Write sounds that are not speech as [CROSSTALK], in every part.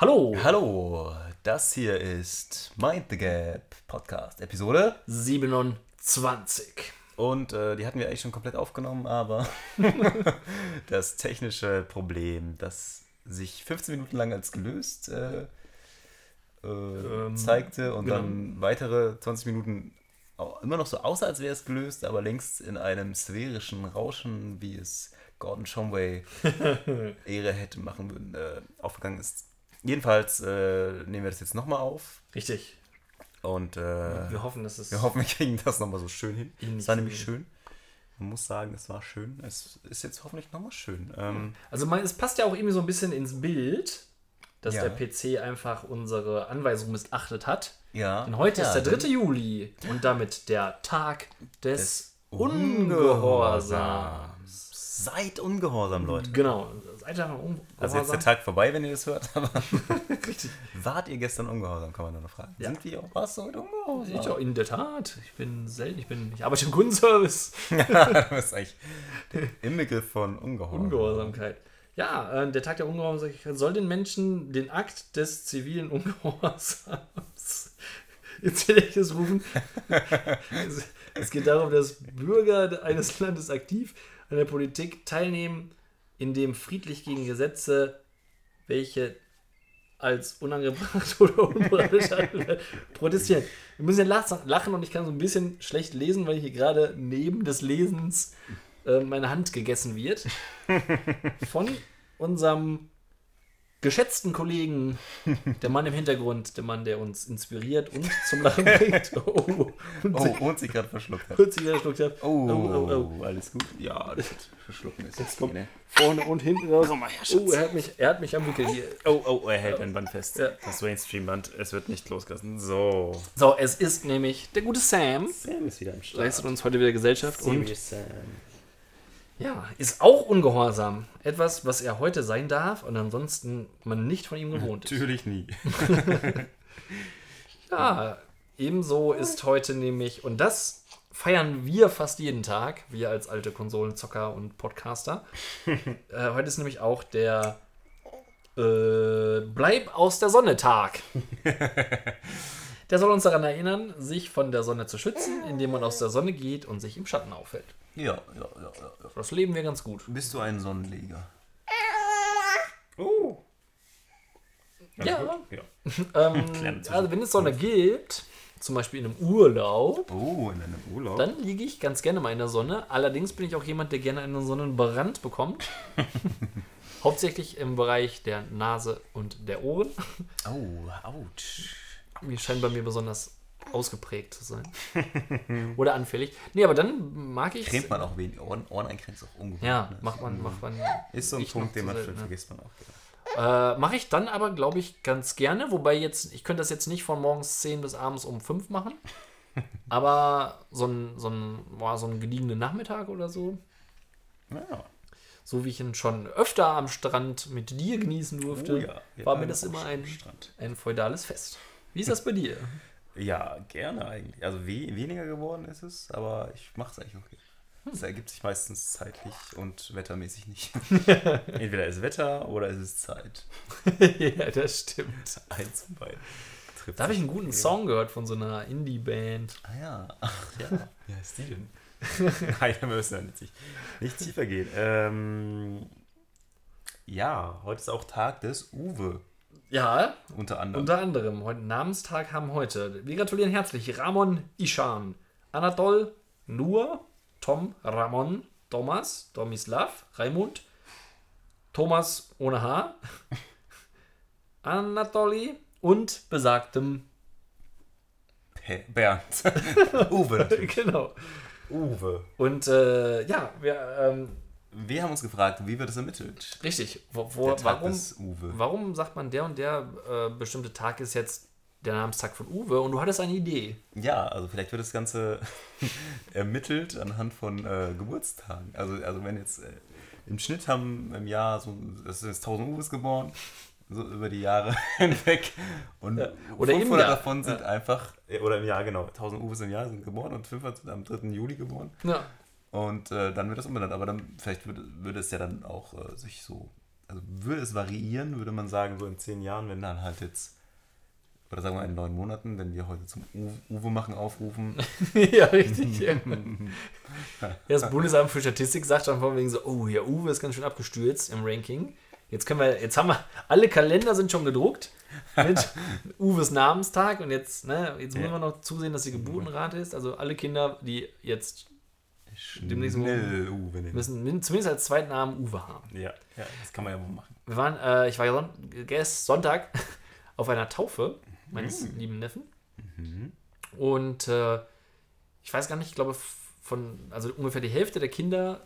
Hallo! Hallo, das hier ist Mind the Gap Podcast, Episode. 27. Und äh, die hatten wir eigentlich schon komplett aufgenommen, aber [LAUGHS] das technische Problem, das sich 15 Minuten lang als gelöst äh, äh, zeigte und genau. dann weitere 20 Minuten immer noch so aussah, als wäre es gelöst, aber längst in einem sphärischen Rauschen, wie es Gordon Shumway [LAUGHS] Ehre hätte machen würden, äh, aufgegangen ist. Jedenfalls äh, nehmen wir das jetzt nochmal auf Richtig. und äh, Wir hoffen, dass es. wir hoffen, wir kriegen das nochmal so schön hin. Es war nämlich schön. Man muss sagen, es war schön. Es ist jetzt hoffentlich nochmal schön. Ähm, Also, mein, es passt ja auch irgendwie so ein bisschen ins Bild, dass Ja. der PC einfach unsere Anweisung missachtet hat. ja. Denn heute ja, ist der 3. denn- Juli und damit der Tag des, Des Ungehorsams. Seid ungehorsam, Leute. Genau. Seid einfach ungehorsam. Also jetzt ist der Tag vorbei, wenn ihr das hört, aber Richtig. [LAUGHS] [LAUGHS] wart ihr gestern ungehorsam, kann man nur noch fragen. Ja. Sind wir auch was heute ungehorsam? Ich, in der Tat. Ich bin selten. Ich, bin, ich arbeite im Kundenservice. [LAUGHS] das ist eigentlich der Inbegriff von Ungehorsam. Ungehorsamkeit. Ja, äh, der Tag der Ungehorsamkeit soll den Menschen den Akt des zivilen Ungehorsams ins Gedächtnis rufen. es, es geht darum, dass Bürger eines Landes aktiv an der Politik teilnehmen, indem friedlich gegen Gesetze, welche als unangebracht [LAUGHS] oder unmoralisch protestieren. Wir müssen ja lach- lachen und ich kann so ein bisschen schlecht lesen, weil hier gerade neben des Lesens äh, meine Hand gegessen wird. [LAUGHS] Von unserem geschätzten Kollegen, [LAUGHS] der Mann im Hintergrund, der Mann, der uns inspiriert und [LAUGHS] zum Lachen bringt. Oh, und Oh, und sich gerade verschluckt hat. kurz Zigarette geschluckt hat. Oh, oh, oh. alles gut? Ja, das verschlucken ist jetzt kommt- ne? Vorne und hinten raus. Komm mal her, Oh, er hat mich, er hat mich am Wickel hier. Oh, oh, er hält ein Band fest. Ja. Das Mainstream-Band, es wird nicht losgelassen. So. So, es ist nämlich der gute Sam. Sam ist wieder am Start. Leistet uns heute wieder Gesellschaft und Serious Sam. Ja, ist auch ungehorsam. Etwas, was er heute sein darf und ansonsten man nicht von ihm gewohnt ist. Natürlich nie. [LAUGHS] Ja, ebenso ist heute nämlich, und das feiern wir fast jeden Tag, wir als alte Konsolenzocker und Podcaster. [LAUGHS] äh, heute ist nämlich auch der äh, Bleib aus der Sonne Tag. [LAUGHS] Der soll uns daran erinnern, sich von der Sonne zu schützen, indem man aus der Sonne geht und sich im Schatten aufhält. Ja, ja, ja, ja. ja. Das leben wir ganz gut. Bist du ein Sonnenleger? Oh. Ja. ja. [LAUGHS] Ähm, [LAUGHS] also wenn es Sonne gibt, zum Beispiel in einem Urlaub, Oh, in einem Urlaub. Dann liege ich ganz gerne mal in der Sonne. Allerdings bin ich auch jemand, der gerne einen Sonnenbrand bekommt. [LAUGHS] Hauptsächlich im Bereich der Nase und der Ohren. Oh, ouch. Die scheinen bei mir besonders ausgeprägt zu sein. [LAUGHS] Oder anfällig. Nee, aber dann mag ich Cremt man auch wenig. Ohren, Ohren eincremen ist auch ungewohnt. Ja, ne? macht man, macht man. Ist so ein Punkt, den man selten, ne? vergisst man auch. Genau. Äh, mache ich dann aber, glaube ich, ganz gerne. Wobei jetzt, ich könnte das jetzt nicht von morgens 10 bis abends um 5 machen. [LAUGHS] aber so ein, so ein, boah, so einen gediegenen Nachmittag oder so. Ja. so wie ich ihn schon öfter am Strand mit dir genießen durfte, Oh ja, war mir das immer ein, ein feudales Fest. Wie ist das bei dir? Ja, gerne eigentlich. Also we weniger geworden ist es, aber ich mache es eigentlich okay. Es ergibt sich meistens zeitlich und wettermäßig nicht. [LAUGHS] Entweder ist Wetter oder es ist Zeit. [LAUGHS] ja, das stimmt. Eins von beiden. Da habe ich einen guten eben. Song gehört von so einer Indie-Band. Ah ja. Ach ja. Wie heißt die denn? [LAUGHS] Nein, wir müssen ja nicht, nicht tiefer gehen. Ähm, ja, heute ist auch Tag des Uwe. Ja, Unter anderem. unter anderem. Heute Namenstag haben heute. Wir gratulieren herzlich Ramon Ishan, Anatol, Nur, Tom, Ramon, Thomas, Domislav, Raimund, Thomas ohne H, [LAUGHS] Anatoli und besagtem Hä, Bernd. [LAUGHS] Uwe natürlich. Genau. Uwe. Und äh, ja, wir, ähm, Wir haben uns gefragt, wie wird es ermittelt? richtig, wo, wo, Der Tag warum, des Uwe. warum sagt man, der und der äh, bestimmte Tag ist jetzt der Namenstag von Uwe und du hattest eine Idee. Ja, also vielleicht wird das Ganze [LAUGHS] ermittelt anhand von äh, Geburtstagen. Also, also wenn jetzt äh, im Schnitt haben im Jahr so, das sind jetzt 1000 Uwes geboren, so über die Jahre [LAUGHS] hinweg. Und Ja, oder im 500 Jahr. davon sind einfach, äh, oder im Jahr, genau, 1000 Uwes im Jahr sind geboren und 500 sind am 3. Juli geboren. Ja. Und äh, dann wird das umbenannt. Aber dann vielleicht würde, würde es ja dann auch äh, sich so also würde es variieren, würde man sagen, so in zehn Jahren, wenn dann halt jetzt, oder sagen wir in neun Monaten, wenn wir heute zum U- Uwe machen aufrufen. [LAUGHS] ja, richtig. ja. Das Bundesamt für Statistik sagt dann von wegen so, oh, ja, Uwe ist ganz schön abgestürzt im Ranking. Jetzt können wir, jetzt haben wir, alle Kalender sind schon gedruckt mit [LAUGHS] Uwes Namenstag und jetzt, ne, jetzt müssen Ja. wir noch zusehen, dass die Geburtenrate ist. Also alle Kinder, die jetzt Demnächst Uwe nennen. müssen min- zumindest als zweiten Namen Uwe haben. Ja, ja, das kann man ja wohl machen. Wir waren, äh, ich war ja gest- Sonntag [LAUGHS] auf einer Taufe meines Mhm. lieben Neffen. Und äh, ich weiß gar nicht, ich glaube, von, also ungefähr die Hälfte der Kinder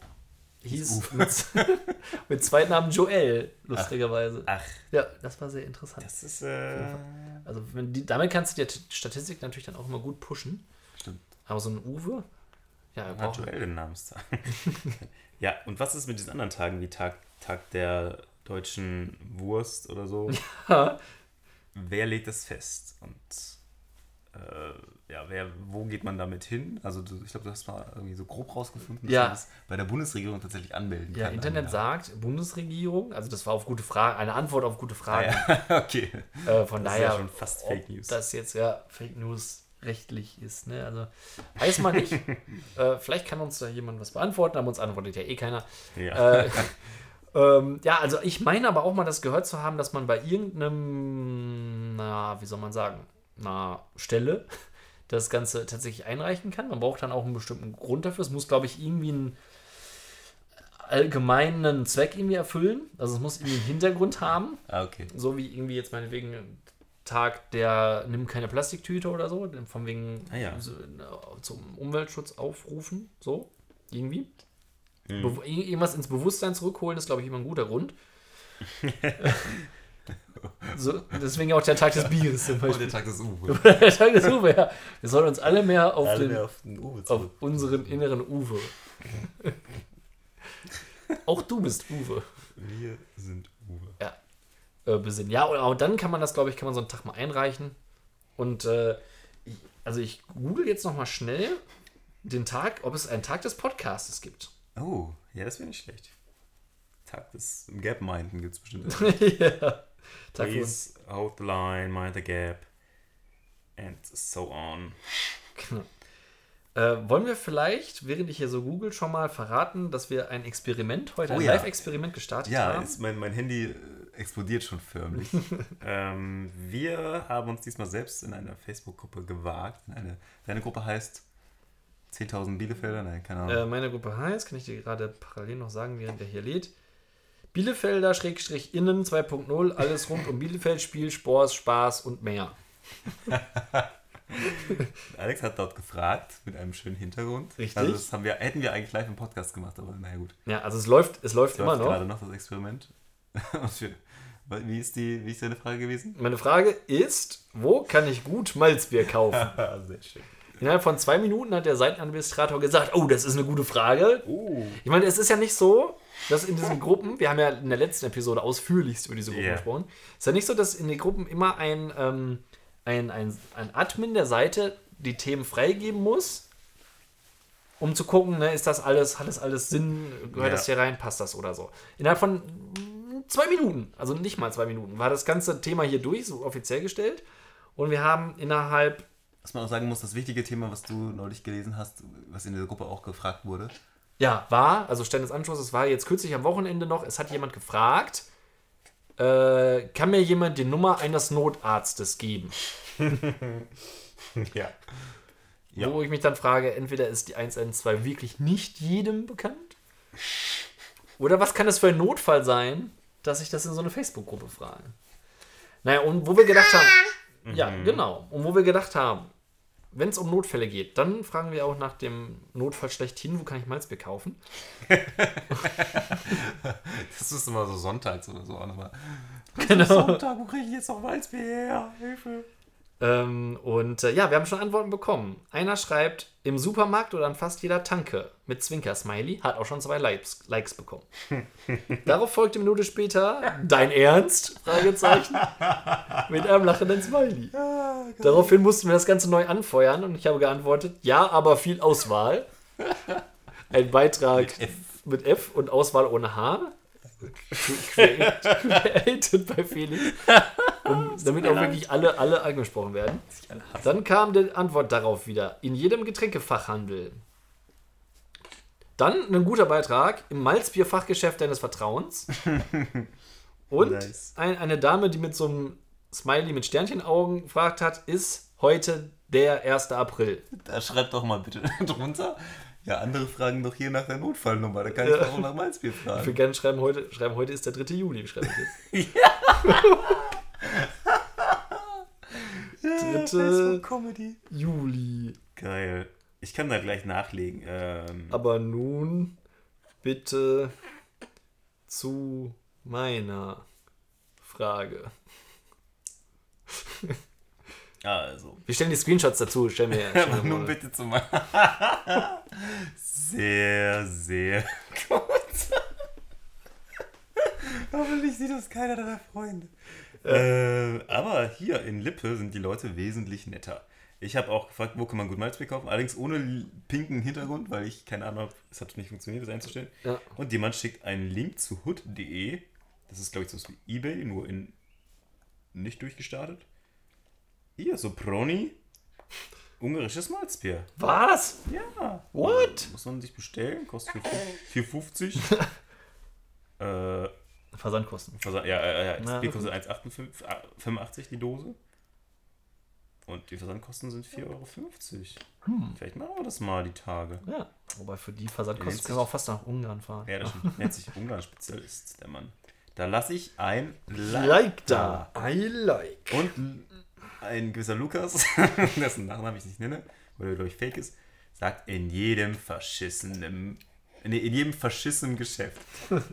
hieß mit, [LAUGHS] mit Zweitnamen Joel, lustigerweise. Ach, Ja, das war sehr interessant. das ist, äh, Also die, damit kannst du die Statistik natürlich dann auch immer gut pushen. stimmt. Aber so ein Uwe, ja, wir brauchen, den Namenstag. ja, und was ist mit diesen anderen Tagen wie Tag, Tag der deutschen Wurst oder so? [LAUGHS] Ja. Wer legt das fest? Und äh, ja, wer, wo geht man damit hin? Also du, ich glaube, du hast mal irgendwie so grob rausgefunden, dass Ja. man das bei der Bundesregierung tatsächlich anmelden ja, kann. Internet Ein sagt Bundesregierung, also das war auf gute Frage, eine Antwort auf gute. Fragen. Ah, ja, [LAUGHS] okay. Äh, von Das ist ja daher, schon fast Fake News. das jetzt ja Fake News rechtlich ist. Ne? Also weiß man nicht. [LAUGHS] äh, vielleicht kann uns da jemand was beantworten, aber uns antwortet ja eh keiner. Ja. Äh, [LAUGHS] ähm, ja, also ich meine aber auch mal das gehört zu haben, dass man bei irgendeinem, na, wie soll man sagen, na, Stelle das Ganze tatsächlich einreichen kann. Man braucht dann auch einen bestimmten Grund dafür. Es muss, glaube ich, irgendwie einen allgemeinen Zweck irgendwie erfüllen. Also es muss irgendwie einen Hintergrund haben. ah, okay. So wie irgendwie jetzt meinetwegen Tag der nimm keine Plastiktüte oder so, von wegen Ah ja. so, zum Umweltschutz aufrufen, so irgendwie. Hm. Irgendwas ins Bewusstsein zurückholen, ist, glaube ich, immer ein guter Grund. [LAUGHS] so, deswegen auch der Tag des Bieres zum Oh, der Beispiel. Tag des Uwe. [LAUGHS] der Tag des Uwe, ja. Wir sollen uns alle mehr auf, Alle den, mehr auf den Uwe auf unseren inneren Uwe. [LAUGHS] auch du bist Uwe. Wir sind Uwe. Äh, besinnen. Ja, und, und dann kann man das, glaube ich, kann man so einen Tag mal einreichen. Und äh, ich, also ich google jetzt noch mal schnell den Tag, ob es einen Tag des Podcastes gibt. Oh, ja, das wäre nicht schlecht. Tag des Gap-Minden gibt es bestimmt. [LAUGHS] ja. Tag. Please hold the line, mind the gap. And so on. Genau. Äh, wollen wir vielleicht, während ich hier so google, schon mal verraten, dass wir ein Experiment heute, Oh ein ja. Live-Experiment gestartet Ja, haben? ist mein, mein Handy äh, explodiert schon förmlich. [LAUGHS] ähm, wir haben uns diesmal selbst in einer Facebook-Gruppe gewagt. Eine, deine Gruppe heißt 10.000 Bielefelder? Nein, keine Ahnung. Äh, meine Gruppe heißt, kann ich dir gerade parallel noch sagen, während der hier lädt. Bielefelder Schrägstrich innen 2.0, alles rund um Bielefeld, Spiel, Sport, Spaß und mehr. [LAUGHS] Alex hat dort gefragt, mit einem schönen Hintergrund. Richtig. Also das haben wir, hätten wir eigentlich live im Podcast gemacht, aber naja gut. Ja, also es läuft, es läuft immer Läuft noch. gerade noch das Experiment. [LAUGHS] Und wir- wie ist, die, wie ist deine Frage gewesen? Meine Frage ist, wo kann ich gut Malzbier kaufen? [LAUGHS] Sehr schön. Innerhalb von zwei Minuten hat der Seitenadministrator gesagt, oh, das ist eine gute Frage. Oh. Ich meine, es ist ja nicht so, dass in diesen Gruppen, wir haben ja in der letzten Episode ausführlichst über diese Gruppen Ja. gesprochen, es ist ja nicht so, dass in den Gruppen immer ein, ähm, ein, ein, ein Admin der Seite die Themen freigeben muss, um zu gucken, ne, ist das alles, hat das alles Sinn, gehört Ja. das hier rein, passt das oder so. Innerhalb von zwei Minuten, also nicht mal zwei Minuten, war das ganze Thema hier durch, so offiziell gestellt. Und wir haben innerhalb Was man auch sagen muss, das wichtige Thema, was du neulich gelesen hast, was in der Gruppe auch gefragt wurde. Ja, war, also Stand des Anschlusses es war jetzt kürzlich am Wochenende noch, es hat jemand gefragt, äh, kann mir jemand die Nummer eines Notarztes geben? [LAUGHS] Ja. Ja. Wo ich mich dann frage, entweder ist die 112 wirklich nicht jedem bekannt? Oder was kann es für ein Notfall sein, dass ich das in so eine Facebook-Gruppe frage? Naja, und wo wir gedacht haben, ja, genau, und wo wir gedacht haben, wenn es um Notfälle geht, dann fragen wir auch nach dem Notfall schlechthin, wo kann ich Malzbier kaufen? [LAUGHS] Das ist immer so sonntags oder so auch nochmal. Genau. Sonntag, wo kriege ich jetzt noch Malzbier her? Hilfe. Ähm, und äh, ja, wir haben schon Antworten bekommen. Einer schreibt, im Supermarkt oder an fast jeder Tanke mit Zwinker-Smiley, hat auch schon zwei Likes, Likes bekommen. [LAUGHS] Darauf folgte eine Minute später, dein Ernst? Fragezeichen. mit einem lachenden Smiley. Daraufhin mussten wir das Ganze neu anfeuern und ich habe geantwortet, ja, aber viel Auswahl. Ein Beitrag F. mit F und Auswahl ohne H. created [LAUGHS] bei Felix, [LAUGHS] um, damit auch wirklich alle, alle angesprochen werden. Dann kam die Antwort darauf wieder. In jedem Getränkefachhandel. Dann ein guter Beitrag im Malzbierfachgeschäft deines Vertrauens. [LAUGHS] Und Nice. ein, eine Dame, die mit so einem Smiley mit Sternchenaugen gefragt hat, ist heute der 1. April. Da schreibt doch mal bitte drunter. Ja, andere fragen doch hier nach der Notfallnummer. Da kann Ja. ich auch nach Malzbier Ich würde fragen. gerne schreiben, heute, schreiben, heute ist der 3. Juli. Schreibe ich jetzt. [LAUGHS] [LAUGHS] Dritte- Facebook Comedy. Juli. Geil. Ich kann da gleich nachlegen. Ähm, Aber nun bitte zu meiner Frage. [LAUGHS] also. Wir stellen die Screenshots dazu. Stellen wir, stellen [LAUGHS] Aber nun bitte zu mal. sehr, sehr gut. Hoffentlich sieht das keiner deiner Freunde. Äh, aber hier in Lippe sind die Leute wesentlich netter. Ich habe auch gefragt, wo kann man gut Malzbier kaufen, allerdings ohne pinken Hintergrund, weil ich keine Ahnung habe, es hat nicht funktioniert, das einzustellen. Ja. Und jemand schickt einen Link zu hood.de. Das ist, glaube ich, so wie Ebay, nur in nicht durchgestartet. Hier, Soproni. Ungarisches Malzbier. Was? Ja. What? Muss man sich bestellen, kostet 4,50. [LAUGHS] äh, Versandkosten. Versand, ja, ja, ja, das Na, Bier kostet 1,85 die Dose. Und die Versandkosten sind 4,50 Euro. Hm. Vielleicht machen wir das mal die Tage. Ja, wobei für die Versandkosten können wir auch fast nach Ungarn fahren. Ja, das stimmt. [LAUGHS] nennt sich Ungarn-Spezialist, der Mann. Da lasse ich ein Like, Like da. I like. Und ein gewisser Lukas, [LAUGHS] dessen Nachnamen ich nicht nenne, weil er, glaube ich, fake ist, sagt in jedem verschissenen, nee, in jedem verschissenen Geschäft.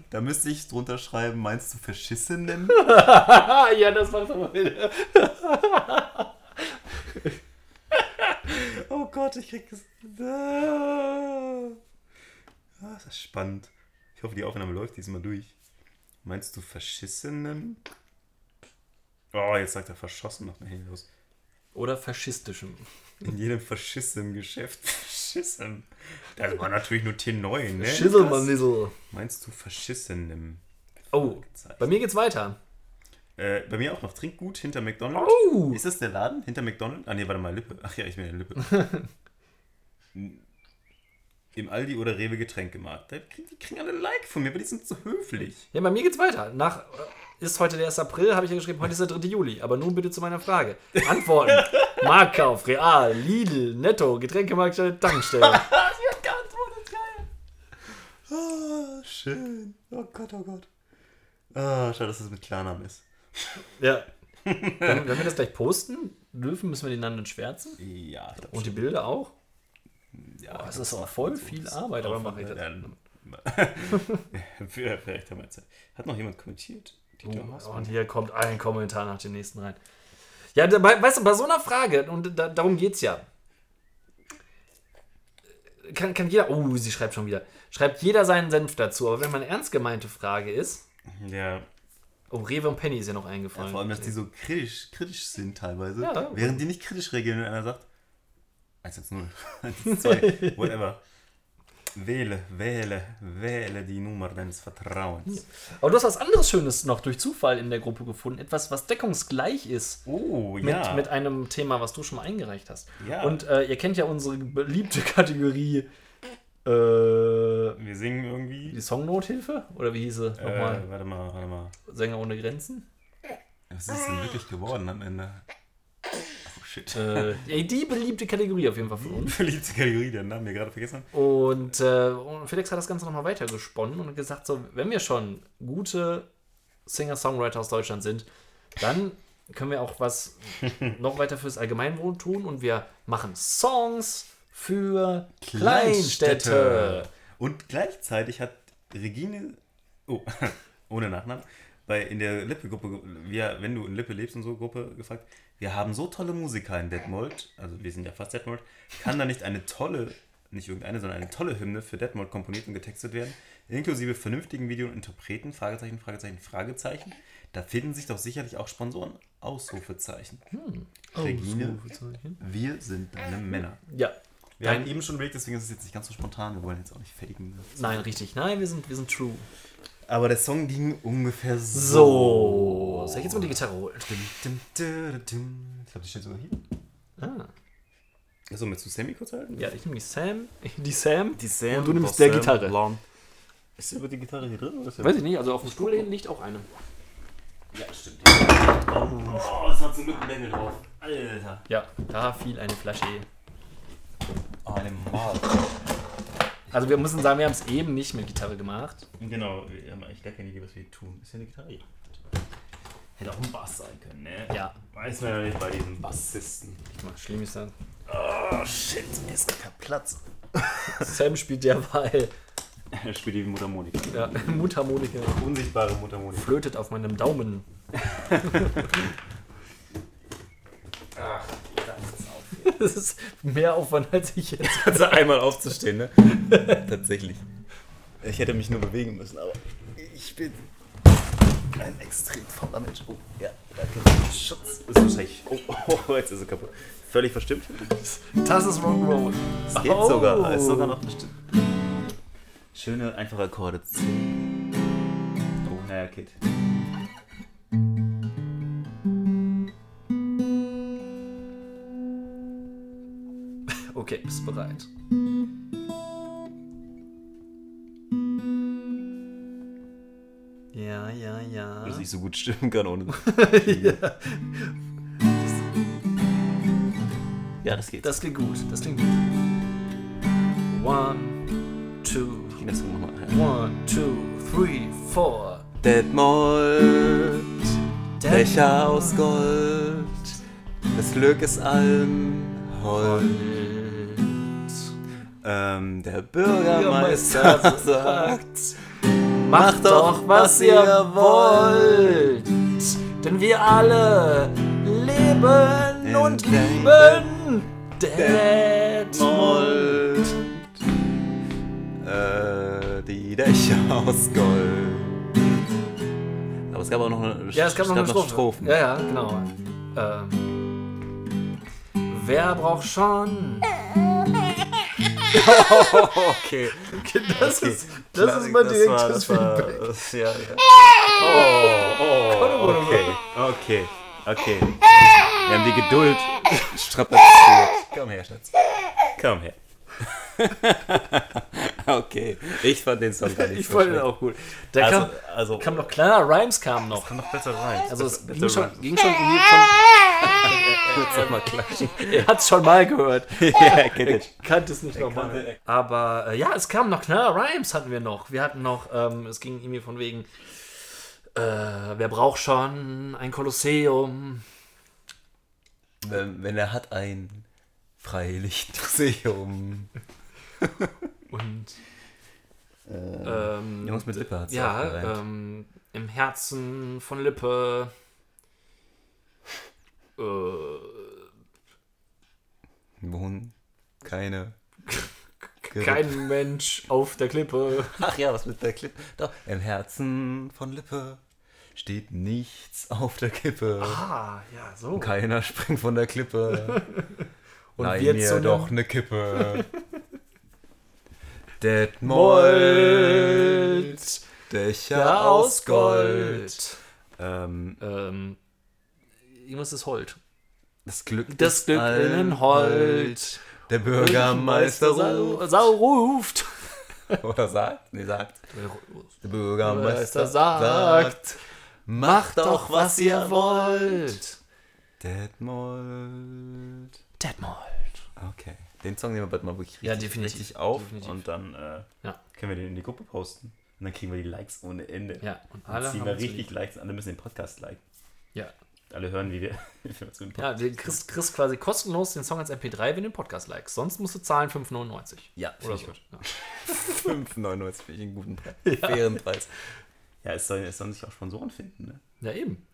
Da müsste ich drunter schreiben, meinst du verschissenen? [LAUGHS] ja, das macht aber wieder. [LAUGHS] Oh Gott, ich krieg das. Ah, das ist spannend. Ich hoffe, die Aufnahme läuft diesmal durch. Meinst du verschissenen? Oh, jetzt sagt er verschossen noch mal los. Oder faschistischem. In jedem verschissenen Geschäft. [LAUGHS] Verschissen. Das war natürlich nur T9, ne? Schisselmannissel. Meinst du verschissenem? Oh, bei mir geht's weiter. Äh, bei mir auch noch Trinkgut hinter McDonald's. Oh. Ist das der Laden hinter McDonald's? Ah, nee, warte mal, Lippe. Ach ja, ich bin in Lippe. [LAUGHS] Im Aldi oder Rewe Getränkemarkt. Die kriegen alle ein Like von mir, weil die sind so höflich. Ja, bei mir geht's weiter. Nach, äh, ist heute der 1. April, habe ich ja geschrieben, heute ist der 3. Juli. Aber nun bitte zu meiner Frage. Antworten. [LAUGHS] Marktkauf, Real, Lidl, Netto, Getränkemarktstelle, Tankstelle. [LAUGHS] Sie hat geantwortet, geil. Ah, schön. Oh Gott, oh Gott. Ah, schade, dass das mit Klarnamen ist. Ja. [LAUGHS] Wenn, wenn wir das gleich posten dürfen, müssen wir den dann schwärzen. Ja, Und die Bilder auch. Ja, Boah, das das ist auch voll viel Arbeit, aber mache ich das. Vielleicht haben wir Zeit. Hat noch jemand kommentiert? Oh, und hier kommt ein Kommentar nach dem nächsten rein. Ja, dabei, weißt du, bei so einer Frage, und da, darum geht's ja. Kann, kann jeder, oh, sie schreibt schon wieder, schreibt jeder seinen Senf dazu, aber wenn man eine ernst gemeinte Frage ist, Ja, oh, Rewe und Penny ist ja noch ja, eingefallen. vor allem, dass die so kritisch, kritisch sind teilweise. Ja. während die nicht kritisch reagieren, wenn einer sagt 110, 112, [LAUGHS] whatever. Wähle, wähle, wähle die Nummer deines Vertrauens. Aber du hast was anderes Schönes noch durch Zufall in der Gruppe gefunden, etwas, was deckungsgleich ist Oh, mit, ja. mit einem Thema, was du schon mal eingereicht hast. Ja. Und äh, ihr kennt ja unsere beliebte [LAUGHS] Kategorie äh, Wir singen irgendwie. die Songnothilfe, oder wie hieß sie nochmal? Äh, warte mal, warte mal. Sänger ohne Grenzen? Was ist denn wirklich geworden am Ende? Shit. äh, die beliebte Kategorie auf jeden Fall von uns. [LAUGHS] Verliebte Kategorie, den Namen wir gerade vergessen. Und, äh, und Felix hat das Ganze nochmal weitergesponnen und gesagt, so, wenn wir schon gute Singer-Songwriter aus Deutschland sind, dann können wir auch was [LAUGHS] noch weiter fürs Allgemeinwohl tun und wir machen Songs für Kleinstädte. Und gleichzeitig hat Regine, oh, [LAUGHS] ohne Nachnamen, bei in der Lippe-Gruppe, wenn du in Lippe lebst und so, Gruppe gefragt, wir haben so tolle Musiker in Detmold, also wir sind ja fast Detmold, kann da nicht eine tolle, nicht irgendeine, sondern eine tolle Hymne für Detmold komponiert und getextet werden, inklusive vernünftigen Video und Interpreten, Fragezeichen, Fragezeichen, Fragezeichen. Da finden sich doch sicherlich auch Sponsoren, Ausrufezeichen. Regine, wir sind deine Männer. Ja. Wir Dein- haben eben schon überlegt, deswegen ist es jetzt nicht ganz so spontan. Wir wollen jetzt auch nicht faken. Nein, richtig. Nein, wir sind, wir sind true. Aber der Song ging ungefähr so. So. Soll ich jetzt mal die Gitarre holen? Ich glaube, die steht sogar hier. Ah. Achso, willst du Sammy kurz halten? Ja, ich nehme die Sam. Die Sam. Die Sam. Und du nimmst Sam, der Gitarre. Lon. Ist über die Gitarre hier drin? Oder ist Weiß ich nicht, also auf dem Stuhl hinten liegt auch eine. Ja, stimmt. Oh, das hat zum Glück einen Bengel drauf. Alter. Ja, da fiel eine Flasche. Oh, eine Mal. Also wir müssen sagen, wir haben es eben nicht mit Gitarre gemacht. Genau, wir haben eigentlich gar keine Idee, was wir tun. Ist ja eine Gitarre? Ja. Hätte auch ein Bass sein können, ne? Ja. Weiß man ja nicht bei diesen Bassisten. Mal schlimm ist das. Oh, shit, mir ist kein Platz. Sam spielt derweil Er spielt die Mundharmonika. ja, [LAUGHS] Mundharmonika. Unsichtbare Mundharmonika. Flötet auf meinem Daumen. [LAUGHS] Ach, [LAUGHS] Das ist mehr Aufwand, als ich jetzt. [LAUGHS] Also einmal aufzustehen, ne? [LAUGHS] Tatsächlich. Ich hätte mich nur bewegen müssen, aber ich bin ein extrem fauler Mensch. Oh, ja, danke. Schutz. Ist wahrscheinlich. Oh, oh, oh, jetzt ist er kaputt. Völlig verstimmt. Das ist Rock'n'Roll. Es geht sogar. Es ist sogar noch bestimmt. Schöne, einfache Akkorde. Oh, naja, Kid. Bereit. Ja, ja, ja. Dass ich so gut stimmen kann ohne. [LAUGHS] ja. Ja, das geht. Das klingt gut, das klingt gut. One, two, ging das nochmal. one, two, three, four. Detmold. Dächer aus Gold, das Glück ist allem hold. Ähm, der Bürgermeister Bürgermeister [LAUGHS] sagt, Macht doch, was ihr wollt, denn wir alle leben und lieben Detmold. Äh, die Dächer aus Gold. Aber es gab auch noch eine, Ja, es gab noch eine Strophe. Strophen. Ja, ja, genau. Ähm, wer braucht schon? [LAUGHS] okay. Das Okay. ist, das ist mein Das direktes war- das war- Feedback. das- ja, ja. Oh, oh, okay, okay, okay. Wir haben die Geduld strapaziert. Komm her, Schatz. Komm her. [LAUGHS] okay, ich fand den Song gar nicht Ich so fand den schlecht. auch gut. Da Also, kam, also kam noch kleiner Rhymes kam noch. noch besser rein. Also es ging schon, rein. ging schon irgendwie von, [LAUGHS] Noch mal klatschen. [LAUGHS] er hat es schon mal gehört. [LAUGHS] ja, kennt kannte es nicht nochmal. Aber äh, ja, es kamen noch knaller Rhymes hatten wir noch. Wir hatten noch, ähm, es ging irgendwie von wegen, äh, wer braucht schon ein Kolosseum? Wenn, wenn er hat ein Freilichtmuseum. [LAUGHS] Und ähm, Jungs mit Lippe hat's ja, aufgereimt. ähm, im Herzen von Lippe. Äh, Wohnen keine. kein Mensch auf der Klippe. Ach ja, was mit der Klippe? Doch, im Herzen von Lippe steht nichts auf der Kippe. Ah, ja, so. Keiner springt von der Klippe. [LAUGHS] Und Leih wird mir nem- doch eine Kippe. [LAUGHS] Detmold, Mold, Dächer aus Gold. Ähm, Ähm, irgendwas ist Hold. das Glück Das Glück allen innen Hold. Der Bürgermeister Sau, ruft. Sau [LAUGHS] ruft. Oder sagt? Nee, sagt. Der Bürgermeister sagt. Macht doch, was ihr wollt. Detmold. Detmold. Okay. Den Song nehmen wir bald mal wirklich richtig, Ja, definitiv. richtig auf Definitiv. und dann äh, Ja. können wir den in die Gruppe posten. Und dann kriegen wir die Likes ohne Ende. Ja, und Dann alle ziehen haben wir richtig. Likes. Alle müssen den Podcast liken. Ja. Alle hören, wie wir, [LAUGHS] wie wir zu dem Ja, Podcast. du kriegst, kriegst quasi kostenlos den Song als MP3, wenn du den Podcast likest. Sonst musst du zahlen 5,99. Ja, Oder finde ich so. gut. Ja. [LAUGHS] 5,99 finde ich einen guten Preis. [LAUGHS] Fairen Preis. Ja, es, soll, es sollen sich auch Sponsoren finden, ne? ja, eben.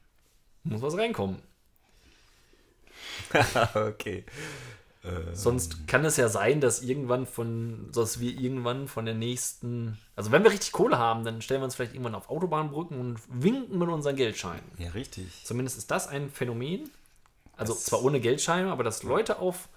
Muss was reinkommen. okay. Äh, Sonst kann es ja sein, dass irgendwann von, dass wir irgendwann von der nächsten, also wenn wir richtig Kohle haben, dann stellen wir uns vielleicht irgendwann auf Autobahnbrücken und winken mit unseren Geldscheinen. ja, richtig. Zumindest ist das ein Phänomen. Also Das- zwar ohne Geldscheine, aber dass Leute auf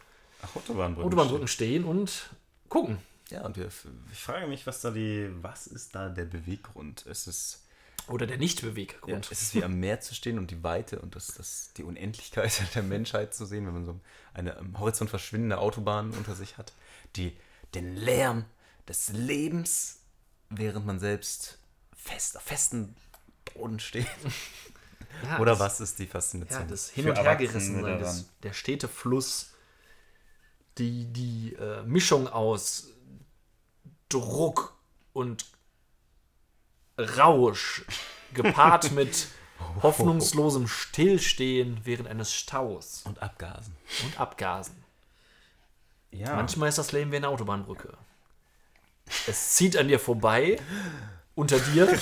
Autobahnbrücken. Autobahnbrücken stehen und gucken. Ja, und wir, ich frage mich, was da die, was ist da der Beweggrund? Es ist, Oder der ja, Nicht-Beweggrund. es ist wie am Meer zu stehen und die Weite und das, das, die Unendlichkeit [LAUGHS] der Menschheit zu sehen, wenn man so eine am Horizont verschwindende Autobahn unter sich hat. Die, den Lärm des Lebens, während man selbst fest auf festen Boden steht. [LAUGHS] Ja, Oder das- was ist die Faszination? Ja, das Hin- und Erwachsene Hergerissen sein, daran? das, der stete Fluss, die, die äh, Mischung aus Druck und Rausch, gepaart [LAUGHS] mit hoffnungslosem Stillstehen während eines Staus Und Abgasen. und Abgasen. Ja. Manchmal ist das Leben wie eine Autobahnbrücke. Es zieht an dir vorbei, unter dir.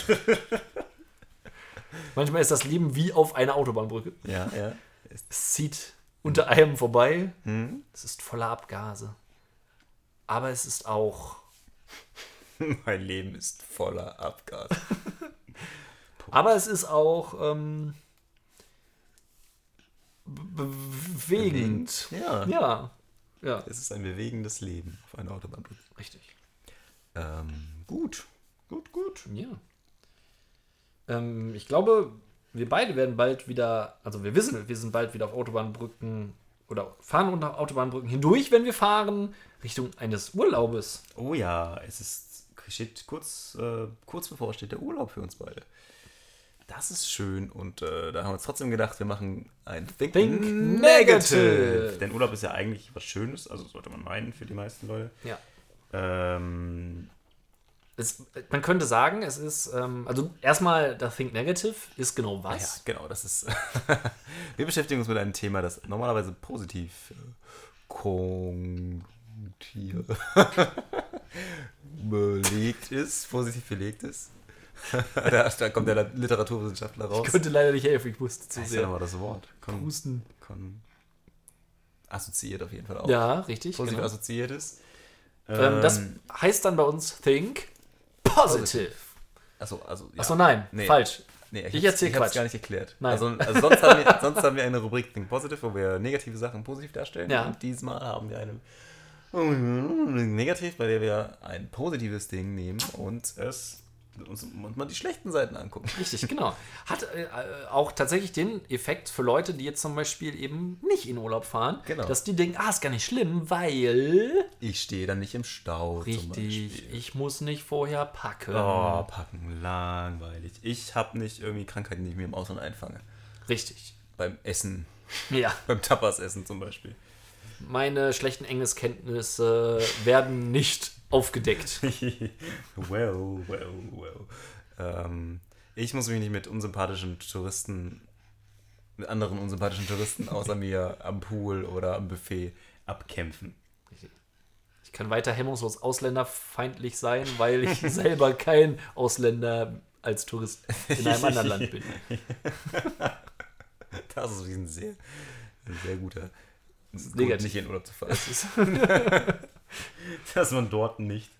Manchmal ist das Leben wie auf einer Autobahnbrücke. Ja, ja. Es zieht unter einem vorbei. Hm? Es ist voller Abgase. Aber es ist auch. [LAUGHS] Mein Leben ist voller Abgas. [LAUGHS] Aber es ist auch ähm, be- bewegend. Ja. Ja. Ja, Es ist ein bewegendes Leben auf einer Autobahnbrücke. richtig. Ähm, gut. Gut, gut. Ja. Ähm, ich glaube, wir beide werden bald wieder, also wir wissen, wir sind bald wieder auf Autobahnbrücken oder fahren unter Autobahnbrücken hindurch, wenn wir fahren, Richtung eines Urlaubes. Oh ja, es ist steht kurz, äh, kurz bevor steht der Urlaub für uns beide. Das ist schön und äh, da haben wir uns trotzdem gedacht, wir machen ein Think, Think Negative. Denn Urlaub ist ja eigentlich was Schönes, also sollte man meinen für die meisten Leute. Ja. Ähm, Es, man könnte sagen, es ist, ähm, also erstmal, das Think Negative ist genau ja, was. genau, das ist. [LAUGHS] wir beschäftigen uns mit einem Thema, das normalerweise positiv äh, kontier [LAUGHS] belegt ist, positiv belegt ist. [LAUGHS] da, da kommt der Literaturwissenschaftler raus. Ich könnte leider nicht helfen, ich wusste zu Das ist ja sehr. nochmal das Wort. Kon, Husten. kon, assoziiert auf jeden Fall auch. Ja, richtig. Positiv Genau. assoziiert ist. Ähm, das heißt dann bei uns Think Positive. Achso, also. Ja. Achso, nein, Nee. falsch. Nee, Ich erzähl ich hab's Quatsch. gar nicht erklärt. Nein. Also, also sonst, haben wir, [LAUGHS] sonst haben wir eine Rubrik Think Positive, wo wir negative Sachen positiv darstellen. Ja. Und diesmal haben wir eine negativ, bei der wir ein positives Ding nehmen und es uns, uns mal die schlechten Seiten angucken. Richtig, genau. Hat äh, auch tatsächlich den Effekt für Leute, die jetzt zum Beispiel eben nicht in Urlaub fahren, Genau. dass die denken, ah, ist gar nicht schlimm, weil. Ich stehe dann nicht im Stau. Richtig, ich muss nicht vorher packen. Oh, packen, langweilig. Ich habe nicht irgendwie Krankheiten, die ich mir im Ausland einfange. Richtig. Beim Essen, Ja, [LAUGHS] beim Tapas-Essen zum Beispiel. Meine schlechten Englischkenntnisse werden nicht aufgedeckt. [LAUGHS] well, well, well. Ähm, ich muss mich nicht mit unsympathischen Touristen, mit anderen unsympathischen Touristen außer [LAUGHS] mir am Pool oder am Buffet abkämpfen. Ich kann weiter hemmungslos ausländerfeindlich sein, weil ich [LAUGHS] selber kein Ausländer als Tourist in einem anderen Land bin. Das ist ein sehr, ein sehr guter Grund, negativ. nicht in Urlaub zu fahren. Das ist, [LAUGHS] dass man dort nicht,